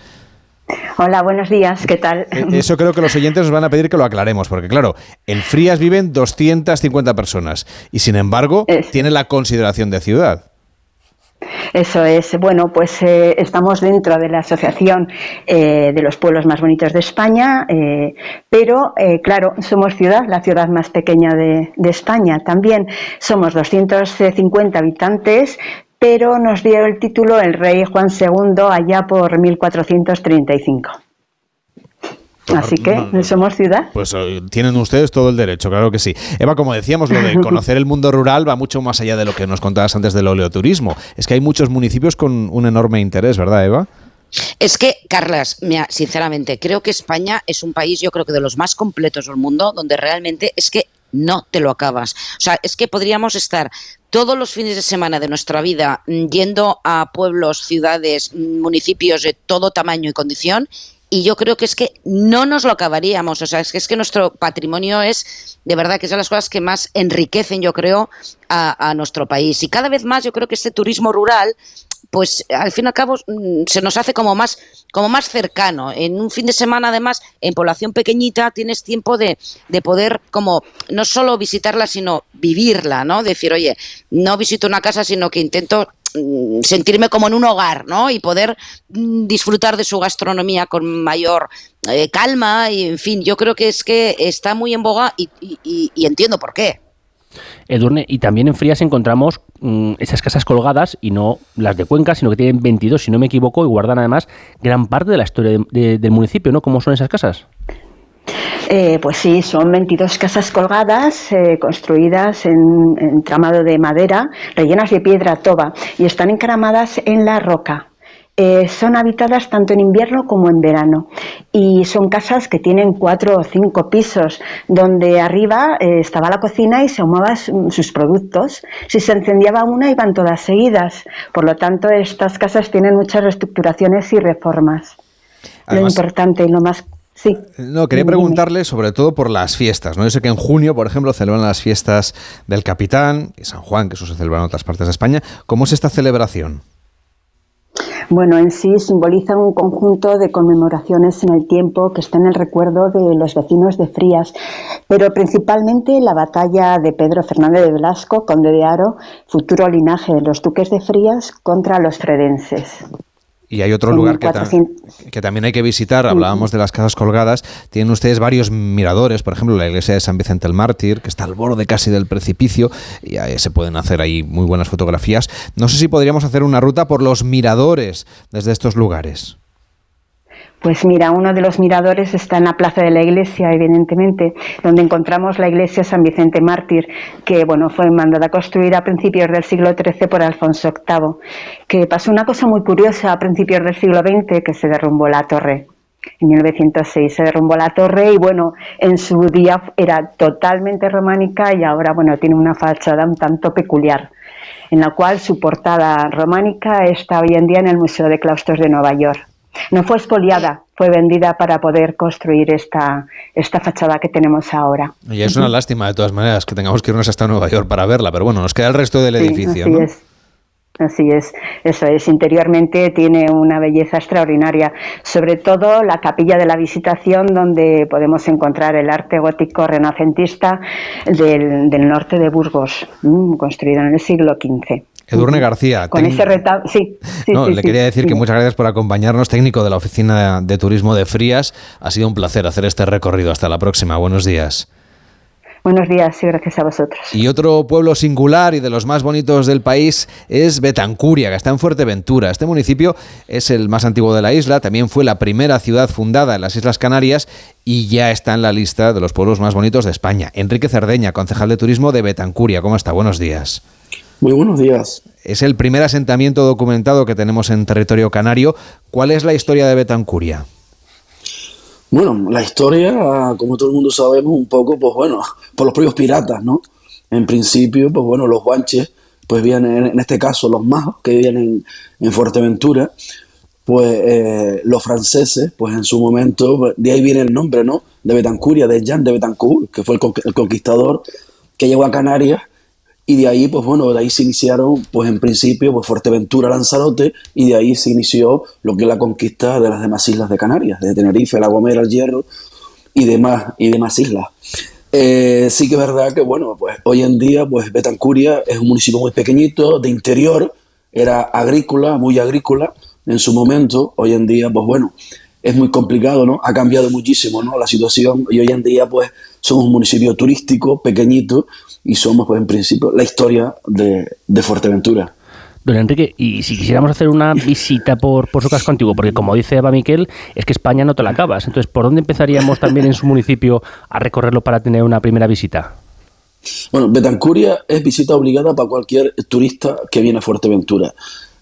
Hola, buenos días, ¿qué tal? Eh, eso creo que los oyentes nos van a pedir que lo aclaremos, porque claro, en Frías viven 250 personas y sin embargo tiene la consideración de ciudad. Eso es. Bueno, pues eh, estamos dentro de la Asociación eh, de los Pueblos Más Bonitos de España, pero claro, somos ciudad, la ciudad más pequeña de, de España. También somos 250 habitantes, pero nos dio el título el rey Juan II allá por 1435. Pues Así que somos ciudad. Pues eh, tienen ustedes todo el derecho, claro que sí. Eva, como decíamos, lo de (laughs) conocer el mundo rural va mucho más allá de lo que nos contabas antes del oleoturismo. Es que hay muchos municipios con un enorme interés, ¿verdad, Eva? Es que, Carlas, mira, sinceramente, creo que España es un país, yo creo que de los más completos del mundo, donde realmente es que no te lo acabas. O sea, es que podríamos estar todos los fines de semana de nuestra vida mm, yendo a pueblos, ciudades, mm, municipios de todo tamaño y condición y yo creo que es que no nos lo acabaríamos. O sea, es que, es que nuestro patrimonio es, de verdad, que son las cosas que más enriquecen, yo creo, a, a, nuestro país. Y cada vez más yo creo que este turismo rural pues al fin y al cabo mm, se nos hace como más, como más cercano. En un fin de semana, además, en población pequeñita, tienes tiempo de, de poder como no solo visitarla, sino vivirla, ¿no? Decir, oye, no visito una casa, sino que intento mm, sentirme como en un hogar, ¿no? Y poder mm, disfrutar de su gastronomía con mayor eh, calma y, en fin, yo creo que es que está muy en boga y entiendo por qué. Edurne, y también en Frías encontramos mm, esas casas colgadas, y no las de Cuenca, sino que tienen 22, si no me equivoco, y guardan además gran parte de la historia del municipio, ¿no? ¿Cómo son esas casas? Eh, pues sí, son 22 casas colgadas, eh, construidas en, en, tramado de madera, rellenas de piedra toba, y están encaramadas en la roca. Eh, son habitadas tanto en invierno como en verano y son casas que tienen cuatro o cinco pisos donde arriba eh, estaba la cocina y se ahumaban sus productos. Si se encendiaba una iban todas seguidas. Por lo tanto, estas casas tienen muchas reestructuraciones y reformas. lo importante y lo más Sí. No, quería preguntarle sobre todo por las fiestas. ¿no? Yo sé que en junio, por ejemplo, celebran las fiestas del Capitán y San Juan, que eso se celebra en otras partes de España. ¿Cómo es esta celebración? Bueno, en sí simboliza un conjunto de conmemoraciones en el tiempo que está en el recuerdo de los vecinos de Frías, pero principalmente la batalla de Pedro Fernández de Velasco, conde de Aro, futuro linaje de los duques de Frías, contra los fredenses. Y hay otro lugar que, también hay que visitar, hablábamos de las casas colgadas, tienen ustedes varios miradores, por ejemplo la iglesia de San Vicente el Mártir, que está al borde casi del precipicio, y ahí se pueden hacer ahí muy buenas fotografías. No sé si podríamos hacer una ruta por los miradores desde estos lugares. Pues mira, uno de los miradores está en la plaza de la iglesia, evidentemente, donde encontramos la iglesia San Vicente Mártir, que bueno, fue mandada a construir a principios del siglo XIII por Alfonso VIII, que pasó una cosa muy curiosa a principios del siglo XX, que se derrumbó la torre. En 1906 se derrumbó la torre y bueno, en su día era totalmente románica y ahora bueno, tiene una fachada un tanto peculiar, en la cual su portada románica está hoy en día en el Museo de Claustros de Nueva York. No fue expoliada, fue vendida para poder construir esta, esta fachada que tenemos ahora. Y es una lástima, de todas maneras, que tengamos que irnos hasta Nueva York para verla, pero bueno, nos queda el resto del edificio. Así es. Así es, eso es. Interiormente tiene una belleza extraordinaria, sobre todo la capilla de la Visitación, donde podemos encontrar el arte gótico renacentista del, norte de Burgos, construido en el siglo XV. Edurne García. Con ese retablo, sí. no, le quería decir que muchas gracias por acompañarnos, técnico de la Oficina de Turismo de Frías. Ha sido un placer hacer este recorrido. Hasta la próxima. Buenos días. Buenos días y gracias a vosotros. Y otro pueblo singular y de los más bonitos del país es Betancuria, que está en Fuerteventura. Este municipio es el más antiguo de la isla, también fue la primera ciudad fundada en las Islas Canarias y ya está en la lista de los pueblos más bonitos de España. Enrique Cerdeña, concejal de turismo de Betancuria. ¿Cómo está? Buenos días. Muy buenos días. Es el primer asentamiento documentado que tenemos en territorio canario. ¿Cuál es la historia de Betancuria? Bueno, la historia, como todo el mundo sabemos, un poco, pues bueno, por los propios piratas, ¿no? En principio, pues bueno, los guanches, pues vienen, en este caso, los majos que vienen en Fuerteventura, pues eh, los franceses, pues en su momento, de ahí viene el nombre, ¿no? De Betancuria, de Jean de Betancourt, que fue el conquistador que llegó a Canarias y de ahí, pues bueno, de ahí se iniciaron, pues en principio, pues Fuerteventura, Lanzarote, y de ahí se inició lo que es la conquista de las demás islas de Canarias, de Tenerife, La Gomera, El Hierro y demás, y demás islas. Eh, sí que es verdad que, bueno, pues hoy en día, pues Betancuria es un municipio muy pequeñito, de interior, era agrícola, muy agrícola en su momento, hoy en día, pues bueno, es muy complicado, ¿no? Ha cambiado muchísimo, ¿no? La situación y hoy en día, pues, somos un municipio turístico, pequeñito, y somos, pues, en principio, la historia de, Fuerteventura. Don Enrique, y si quisiéramos hacer una visita por, por su casco antiguo, porque como dice Eva Miquel, es que España no te la acabas. Entonces, ¿por dónde empezaríamos también en su municipio a recorrerlo para tener una primera visita? Bueno, Betancuria es visita obligada para cualquier turista que viene a Fuerteventura.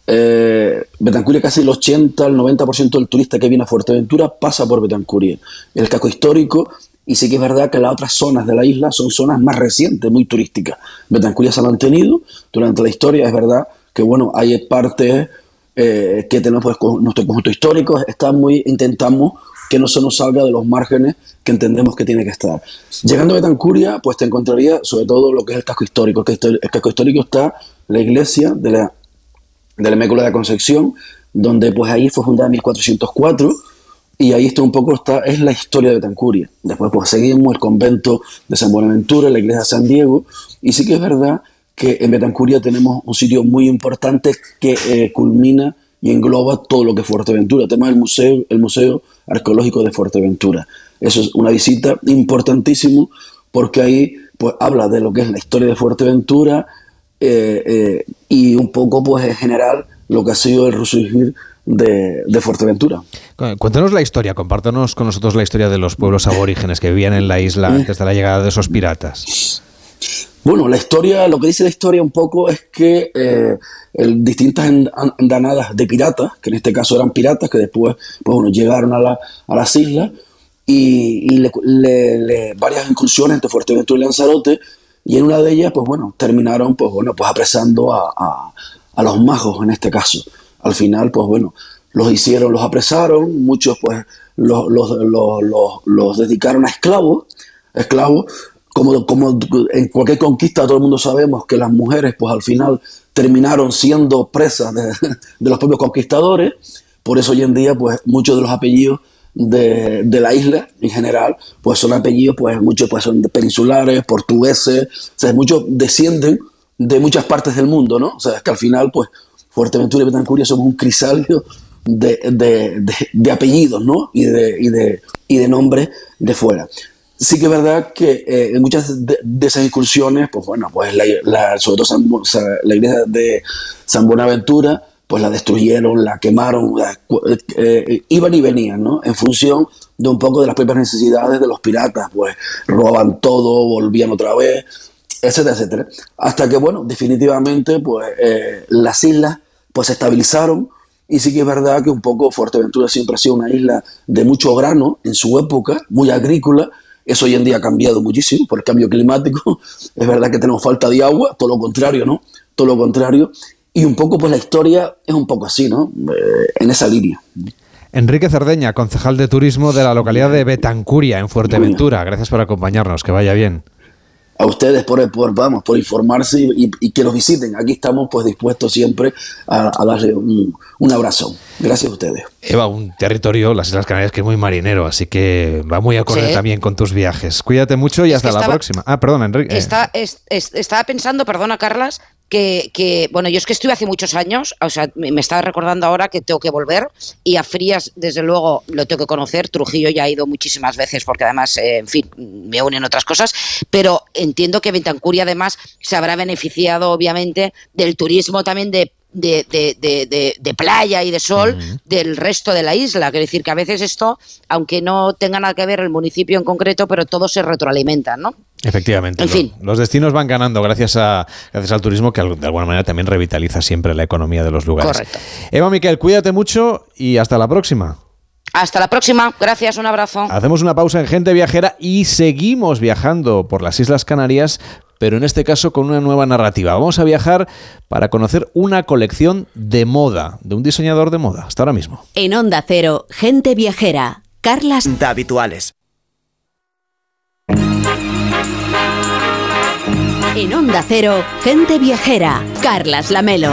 Eh, Betancuria casi el 80, el 90% del turista que viene a Fuerteventura pasa por Betancuria. El casco histórico, y sí que es verdad que las otras zonas de la isla son zonas más recientes, muy turísticas. Betancuria se ha mantenido durante la historia, es verdad que bueno, hay partes eh, que tenemos pues, nuestro conjunto histórico, muy, intentamos que no se nos salga de los márgenes que entendemos que tiene que estar. Llegando a Betancuria, pues te encontraría sobre todo lo que es el casco histórico. El casco histórico está la iglesia de la de la Mécula de Concepción, donde pues ahí fue fundada en 1404 y ahí está un poco está, es la historia de Betancuria. Después pues seguimos el convento de San Buenaventura, la iglesia de San Diego y sí que es verdad que en Betancuria tenemos un sitio muy importante que eh, culmina y engloba todo lo que es Fuerteventura. Tenemos el museo, el museo arqueológico de Fuerteventura. Eso es una visita importantísimo porque ahí pues habla de lo que es la historia de Fuerteventura, eh, eh, y un poco pues en general lo que ha sido el resurgir de, Fuerteventura. Cuéntanos la historia, compártanos con nosotros la historia de los pueblos aborígenes que vivían en la isla antes de la llegada de esos piratas. Bueno, la historia, lo que dice la historia un poco es que eh, distintas andanadas de piratas, que en este caso eran piratas, que después pues, bueno, llegaron a, la, a las islas y, varias incursiones entre Fuerteventura y Lanzarote y en una de ellas, pues bueno, terminaron, pues bueno, pues apresando a, a, los magos en este caso. Al final, pues bueno, los hicieron, los apresaron, muchos pues los, los, los, los dedicaron a esclavos, esclavos, como, como en cualquier conquista todo el mundo sabemos que las mujeres pues al final terminaron siendo presas de, los propios conquistadores, por eso hoy en día pues muchos de los apellidos de, de, la isla en general, pues son apellidos, pues muchos pues son peninsulares, portugueses, o sea, muchos descienden de muchas partes del mundo, ¿no? O sea, es que al final, pues, Fuerteventura y Betancuria somos un crisalio de, de, de, apellidos, ¿no? Y de, y de, y de nombres de fuera. Sí que es verdad que eh, en muchas de, esas incursiones, pues bueno, pues la, sobre todo la iglesia de San Buenaventura, pues la destruyeron, la quemaron, eh, eh, iban y venían, ¿no? En función de un poco de las propias necesidades de los piratas, pues robaban todo, volvían otra vez, etcétera, etcétera. Hasta que, bueno, definitivamente, pues eh, las islas pues se estabilizaron y sí que es verdad que un poco Fuerteventura siempre ha sido una isla de mucho grano en su época, muy agrícola, eso hoy en día ha cambiado muchísimo por el cambio climático. (laughs) Es verdad que tenemos falta de agua, todo lo contrario, ¿no? Todo lo contrario. Y un poco, pues la historia es un poco así, ¿no? Eh, en esa línea. Enrique Cerdeña, concejal de turismo de la localidad de Betancuria, en Fuerteventura. Gracias por acompañarnos, que vaya bien a ustedes por, por, vamos, por informarse y, que nos visiten. Aquí estamos pues dispuestos siempre a, darle un, abrazo. Gracias a ustedes. Eva, un territorio, las Islas Canarias, que es muy marinero, así que va muy acorde también con tus viajes. Cuídate mucho y hasta la próxima. Ah, perdón, Enrique. estaba pensando, perdona, Carlas, que, bueno, yo es que estuve hace muchos años, o sea, me, estaba recordando ahora que tengo que volver y a Frías, desde luego, lo tengo que conocer. Trujillo ya he ido muchísimas veces porque además, eh, en fin, me unen otras cosas, pero entiendo que Bentancuri además se habrá beneficiado, obviamente, del turismo también de de, de, de, playa y de sol del resto de la isla. Quiero decir que a veces esto, aunque no tenga nada que ver el municipio en concreto, pero todo se retroalimenta, ¿no? Efectivamente. En fin. Los destinos van ganando gracias, a, gracias al turismo que de alguna manera también revitaliza siempre la economía de los lugares. Correcto. Eva Miquel, cuídate mucho y hasta la próxima. Hasta la próxima. Gracias, un abrazo. Hacemos una pausa en Gente Viajera y seguimos viajando por las Islas Canarias pero en este caso con una nueva narrativa. Vamos a viajar para conocer una colección de moda, de un diseñador de moda. Hasta ahora mismo. En Onda Cero, gente viajera. Carlas. habituales. En Onda Cero, gente viajera. Carlas Lamelo.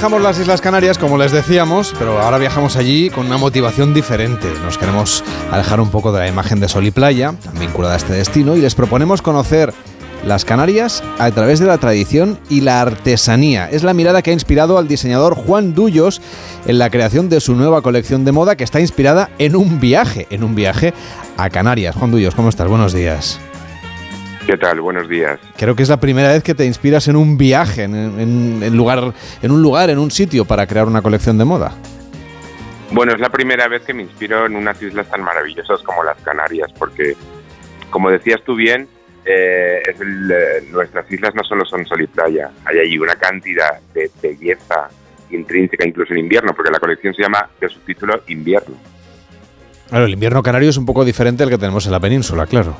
Dejamos las Islas Canarias, como les decíamos, pero ahora viajamos allí con una motivación diferente. Nos queremos alejar un poco de la imagen de sol y playa, vinculada a este destino, y les proponemos conocer las Canarias a través de la tradición y la artesanía. Es la mirada que ha inspirado al diseñador Juan Dullos en la creación de su nueva colección de moda que está inspirada en un viaje, en un viaje a Canarias. Juan Dullos, ¿cómo estás? Buenos días. ¿Qué tal? Buenos días. Creo que es la primera vez que te inspiras en un viaje, en, lugar, en un lugar, en un sitio para crear una colección de moda. Bueno, es la primera vez que me inspiro en unas islas tan maravillosas como las Canarias, porque, como decías tú bien, eh, eh, nuestras islas no solo son sol y playa, hay allí una cantidad de belleza intrínseca, incluso en invierno, porque la colección se llama de subtítulo Invierno. Claro, el invierno canario es un poco diferente al que tenemos en la península, claro.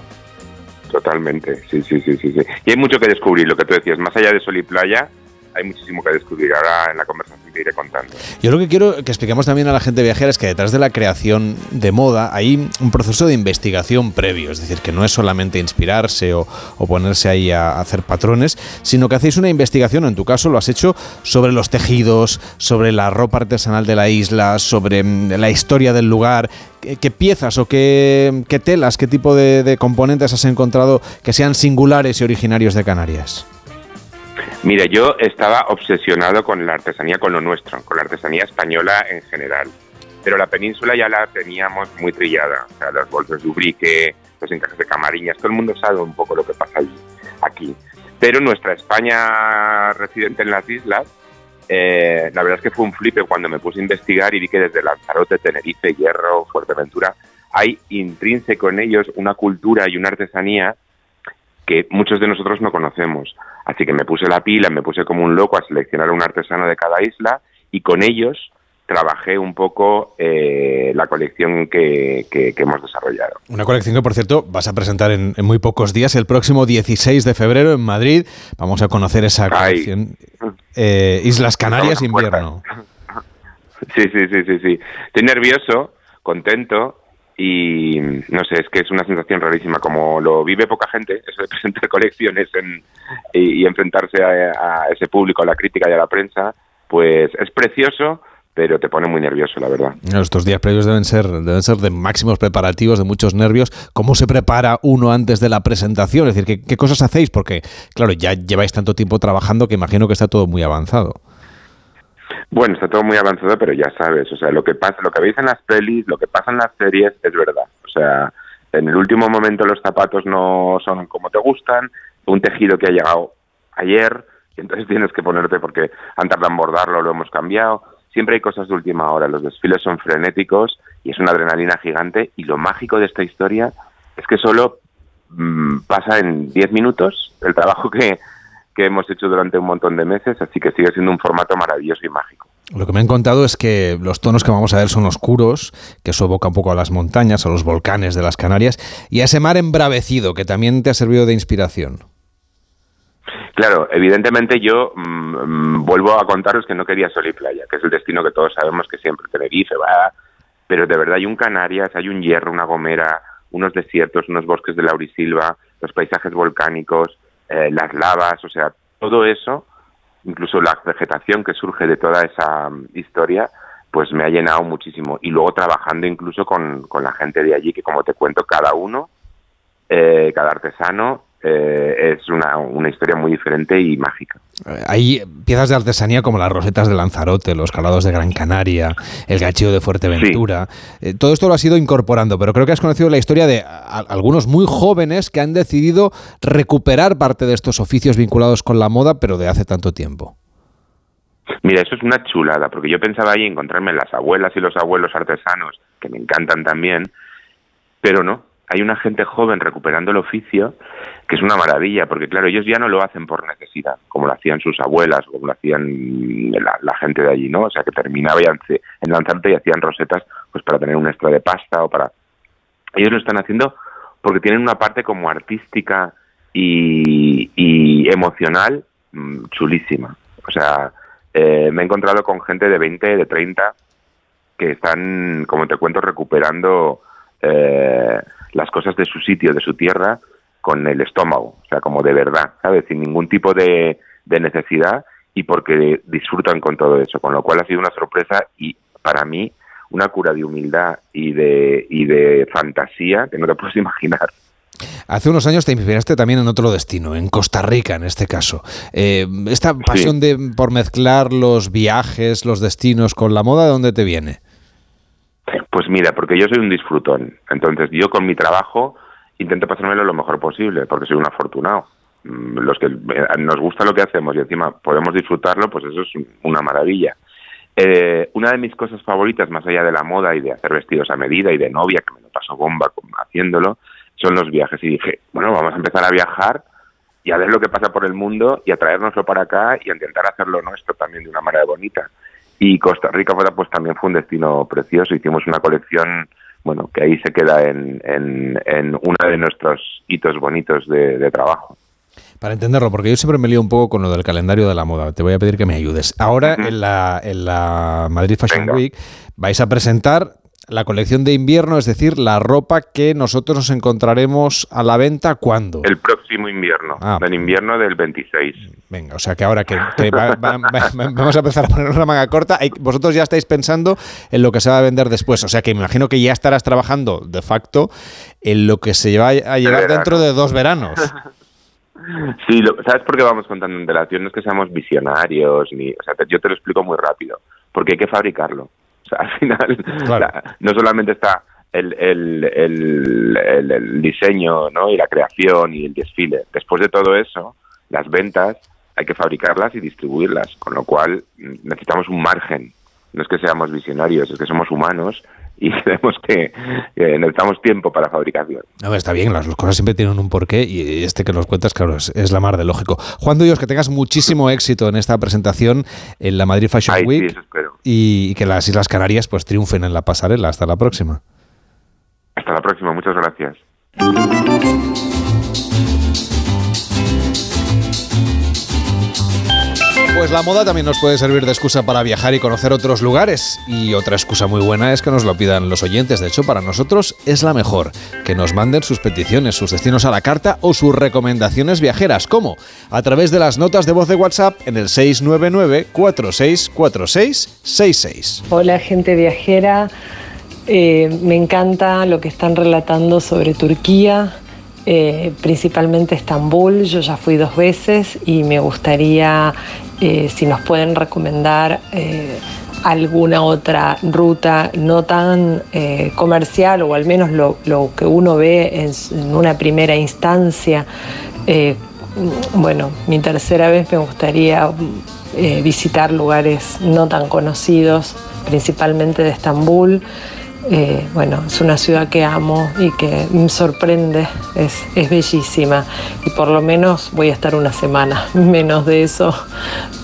Totalmente, sí, sí, sí, sí, sí. Y hay mucho que descubrir, lo que tú decías, más allá de sol y playa, hay muchísimo que descubrir. Ahora en la conversación te iré contando. Yo lo que quiero que expliquemos también a la gente viajera es que detrás de la creación de moda hay un proceso de investigación previo. Es decir, que no es solamente inspirarse o, ponerse ahí a hacer patrones, sino que hacéis una investigación, en tu caso lo has hecho, sobre los tejidos, sobre la ropa artesanal de la isla, sobre mm, la historia del lugar. ¿Qué, piezas o qué, telas, qué tipo de componentes has encontrado que sean singulares y originarios de Canarias? Mira, yo estaba obsesionado con la artesanía, con lo nuestro, con la artesanía española en general. Pero la península ya la teníamos muy trillada. O sea, los bolsos de ubrique, los encajes de camariñas, todo el mundo sabe un poco lo que pasa allí, aquí. Pero nuestra España residente en las islas, eh, la verdad es que fue un flipe cuando me puse a investigar y vi que desde Lanzarote, Tenerife, Hierro, Fuerteventura, hay intrínseco en ellos una cultura y una artesanía que muchos de nosotros no conocemos. Así que me puse la pila, me puse como un loco a seleccionar un artesano de cada isla y con ellos trabajé un poco eh, la colección que, hemos desarrollado. Una colección que, por cierto, vas a presentar en, muy pocos días, el próximo 16 de febrero en Madrid. Vamos a conocer esa colección. Eh, Islas Canarias Invierno. (laughs) Sí, sí, sí, sí, sí. Estoy nervioso, contento y no sé, es que es una sensación rarísima, como lo vive poca gente, eso de presentar (laughs) colecciones y, enfrentarse a, ese público, a la crítica y a la prensa, pues es precioso, pero te pone muy nervioso, la verdad. Estos días previos deben ser, deben ser de máximos preparativos, de muchos nervios. ¿Cómo se prepara uno antes de la presentación? Es decir, qué cosas hacéis? Porque, claro, ya lleváis tanto tiempo trabajando que imagino que está todo muy avanzado. Bueno, está todo muy avanzado, pero ya sabes, o sea, lo que pasa, lo que veis en las pelis, lo que pasa en las series es verdad. O sea, en el último momento los zapatos no son como te gustan, un tejido que ha llegado ayer, y entonces (laughs) tienes que ponerte porque han tardado en bordarlo, lo hemos cambiado. Siempre hay cosas de última hora, los desfiles son frenéticos y es una adrenalina gigante y lo mágico de esta historia es que solo mm, pasa en 10 minutos el trabajo que, que hemos hecho durante un montón de meses, así que sigue siendo un formato maravilloso y mágico. Lo que me han contado es que los tonos que vamos a ver son oscuros, que eso evoca un poco a las montañas, a los volcanes de las Canarias, y a ese mar embravecido que también te ha servido de inspiración. Claro, evidentemente yo mm, mm, vuelvo a contaros que no quería sol y playa, que es el destino que todos sabemos que siempre Tenerife va, pero de verdad hay un Canarias, hay un hierro, una gomera, unos desiertos, unos bosques de laurisilva, los paisajes volcánicos, eh, las lavas, o sea, todo eso, incluso la vegetación que surge de toda esa mm, historia, pues me ha llenado muchísimo. Y luego trabajando incluso con, con la gente de allí, que como te cuento, cada uno, eh, cada artesano eh, es una, una, historia muy diferente y mágica. Hay piezas de artesanía como las rosetas de Lanzarote, los calados de Gran Canaria, el gachillo de Fuerteventura. Eh, todo esto lo has ido incorporando, pero creo que has conocido la historia de algunos muy jóvenes que han decidido recuperar parte de estos oficios vinculados con la moda, pero de hace tanto tiempo. Mira, eso es una chulada, porque yo pensaba ahí encontrarme las abuelas y los abuelos artesanos, que me encantan también, pero no, hay una gente joven recuperando el oficio que es una maravilla, porque claro, ellos ya no lo hacen por necesidad, como lo hacían sus abuelas, como lo hacían la, gente de allí, ¿no? O sea, que terminaba en lanzarte y hacían rosetas pues para tener un extra de pasta o para... Ellos lo están haciendo porque tienen una parte como artística y, emocional mm, chulísima. O sea, eh, me he encontrado con gente de 20, de 30, que están, como te cuento, recuperando... Eh, las cosas de su sitio, de su tierra, con el estómago, o sea, como de verdad, ¿sabes? Sin ningún tipo de, necesidad y porque disfrutan con todo eso, con lo cual ha sido una sorpresa y para mí una cura de humildad y de, y de fantasía que no te puedes (laughs) imaginar. Hace unos años te inspiraste también en otro destino, en Costa Rica en este caso. Eh, esta pasión de, por mezclar los viajes, los destinos con la moda, ¿de dónde te viene? Pues mira, porque yo soy un disfrutón. Entonces yo con mi trabajo intento pasármelo lo mejor posible, porque soy un afortunado. Mm, los que eh, nos gusta lo que hacemos y encima podemos disfrutarlo, pues eso es una maravilla. Eh, una de mis cosas favoritas, más allá de la moda y de hacer vestidos a medida y de novia, que me lo paso bomba haciéndolo, son los viajes. Y dije, bueno, vamos a empezar a viajar y a ver lo que pasa por el mundo y a traérnoslo para acá y a intentar hacerlo nuestro también de una manera bonita. Y Costa Rica pues también fue un destino precioso. Hicimos una colección, bueno, que ahí se queda en, en, uno de nuestros hitos bonitos de, trabajo. Para entenderlo, porque yo siempre me lío un poco con lo del calendario de la moda. Te voy a pedir que me ayudes. Ahora, en, la, en la Madrid Fashion Week, vais a presentar la colección de invierno, es decir, la ropa que nosotros nos encontraremos a la venta ¿cuándo? El próximo invierno, ah. el invierno del 26. Venga, o sea que ahora que, vamos a empezar a poner una manga corta, vosotros ya estáis pensando en lo que se va a vender después, o sea que me imagino que ya estarás trabajando de facto en lo que se va a llevar dentro de dos veranos. (laughs) Sí, ¿sabes por qué vamos contando en relación? No es que seamos visionarios, ni, o sea, yo te lo explico muy rápido, porque hay que fabricarlo al final no solamente está el, el, el, el, diseño ¿no? y la creación y el desfile. Después de todo eso, las ventas hay que fabricarlas y distribuirlas, con lo cual mm, necesitamos un margen. No es que seamos visionarios, es que somos humanos y (laughs) creemos que, necesitamos tiempo para fabricación. No, está bien, las, cosas siempre tienen un porqué y este que nos cuentas, claro, es, la mar de lógico. Juan Duyos, que tengas muchísimo (laughs) éxito en esta presentación en la Madrid Fashion Week y que las Islas Canarias pues triunfen en la pasarela. Hasta la próxima. Hasta la próxima, muchas gracias. Pues la moda también nos puede servir de excusa para viajar y conocer otros lugares. Y otra excusa muy buena es que nos lo pidan los oyentes. De hecho, para nosotros es la mejor. Que nos manden sus peticiones, sus destinos a la carta o sus recomendaciones viajeras. ¿Cómo? A través de las notas de voz de WhatsApp en el 699-464666. Hola, gente viajera. Eh, me encanta lo que están relatando sobre Turquía eh, principalmente Estambul, yo ya fui dos veces y me gustaría eh, si nos pueden recomendar eh, alguna otra ruta no tan comercial o al menos lo, que uno ve en, una primera instancia. bueno, mi tercera vez me gustaría visitar lugares no tan conocidos, principalmente de Estambul. Eh, bueno, es una ciudad que amo y que me sorprende, es, bellísima y por lo menos voy a estar una semana, (laughs) menos de eso,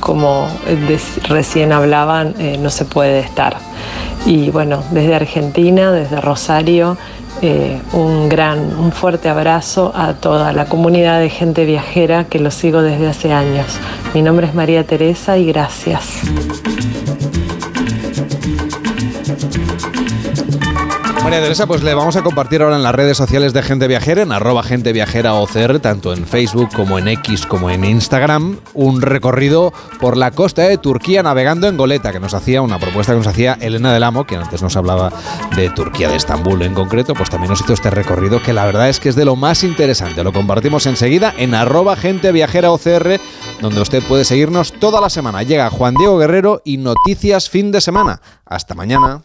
como recién hablaban, eh, no se puede estar. Y bueno, desde Argentina, desde Rosario, eh, un gran, un fuerte abrazo a toda la comunidad de gente viajera que lo sigo desde hace años. Mi nombre es María Teresa y gracias. María Teresa, pues le vamos a compartir ahora en las redes sociales de Gente Viajera, en arroba Gente Viajera OCR, tanto en Facebook como en X como en Instagram, un recorrido por la costa de Turquía navegando en goleta, que nos hacía una propuesta que nos hacía Elena del Amo, que antes nos hablaba de Turquía, de Estambul en concreto, pues también nos hizo este recorrido que la verdad es que es de lo más interesante. Lo compartimos enseguida en arroba Gente Viajera OCR, donde usted puede seguirnos toda la semana. Llega Juan Diego Guerrero y Noticias Fin de Semana. Hasta mañana.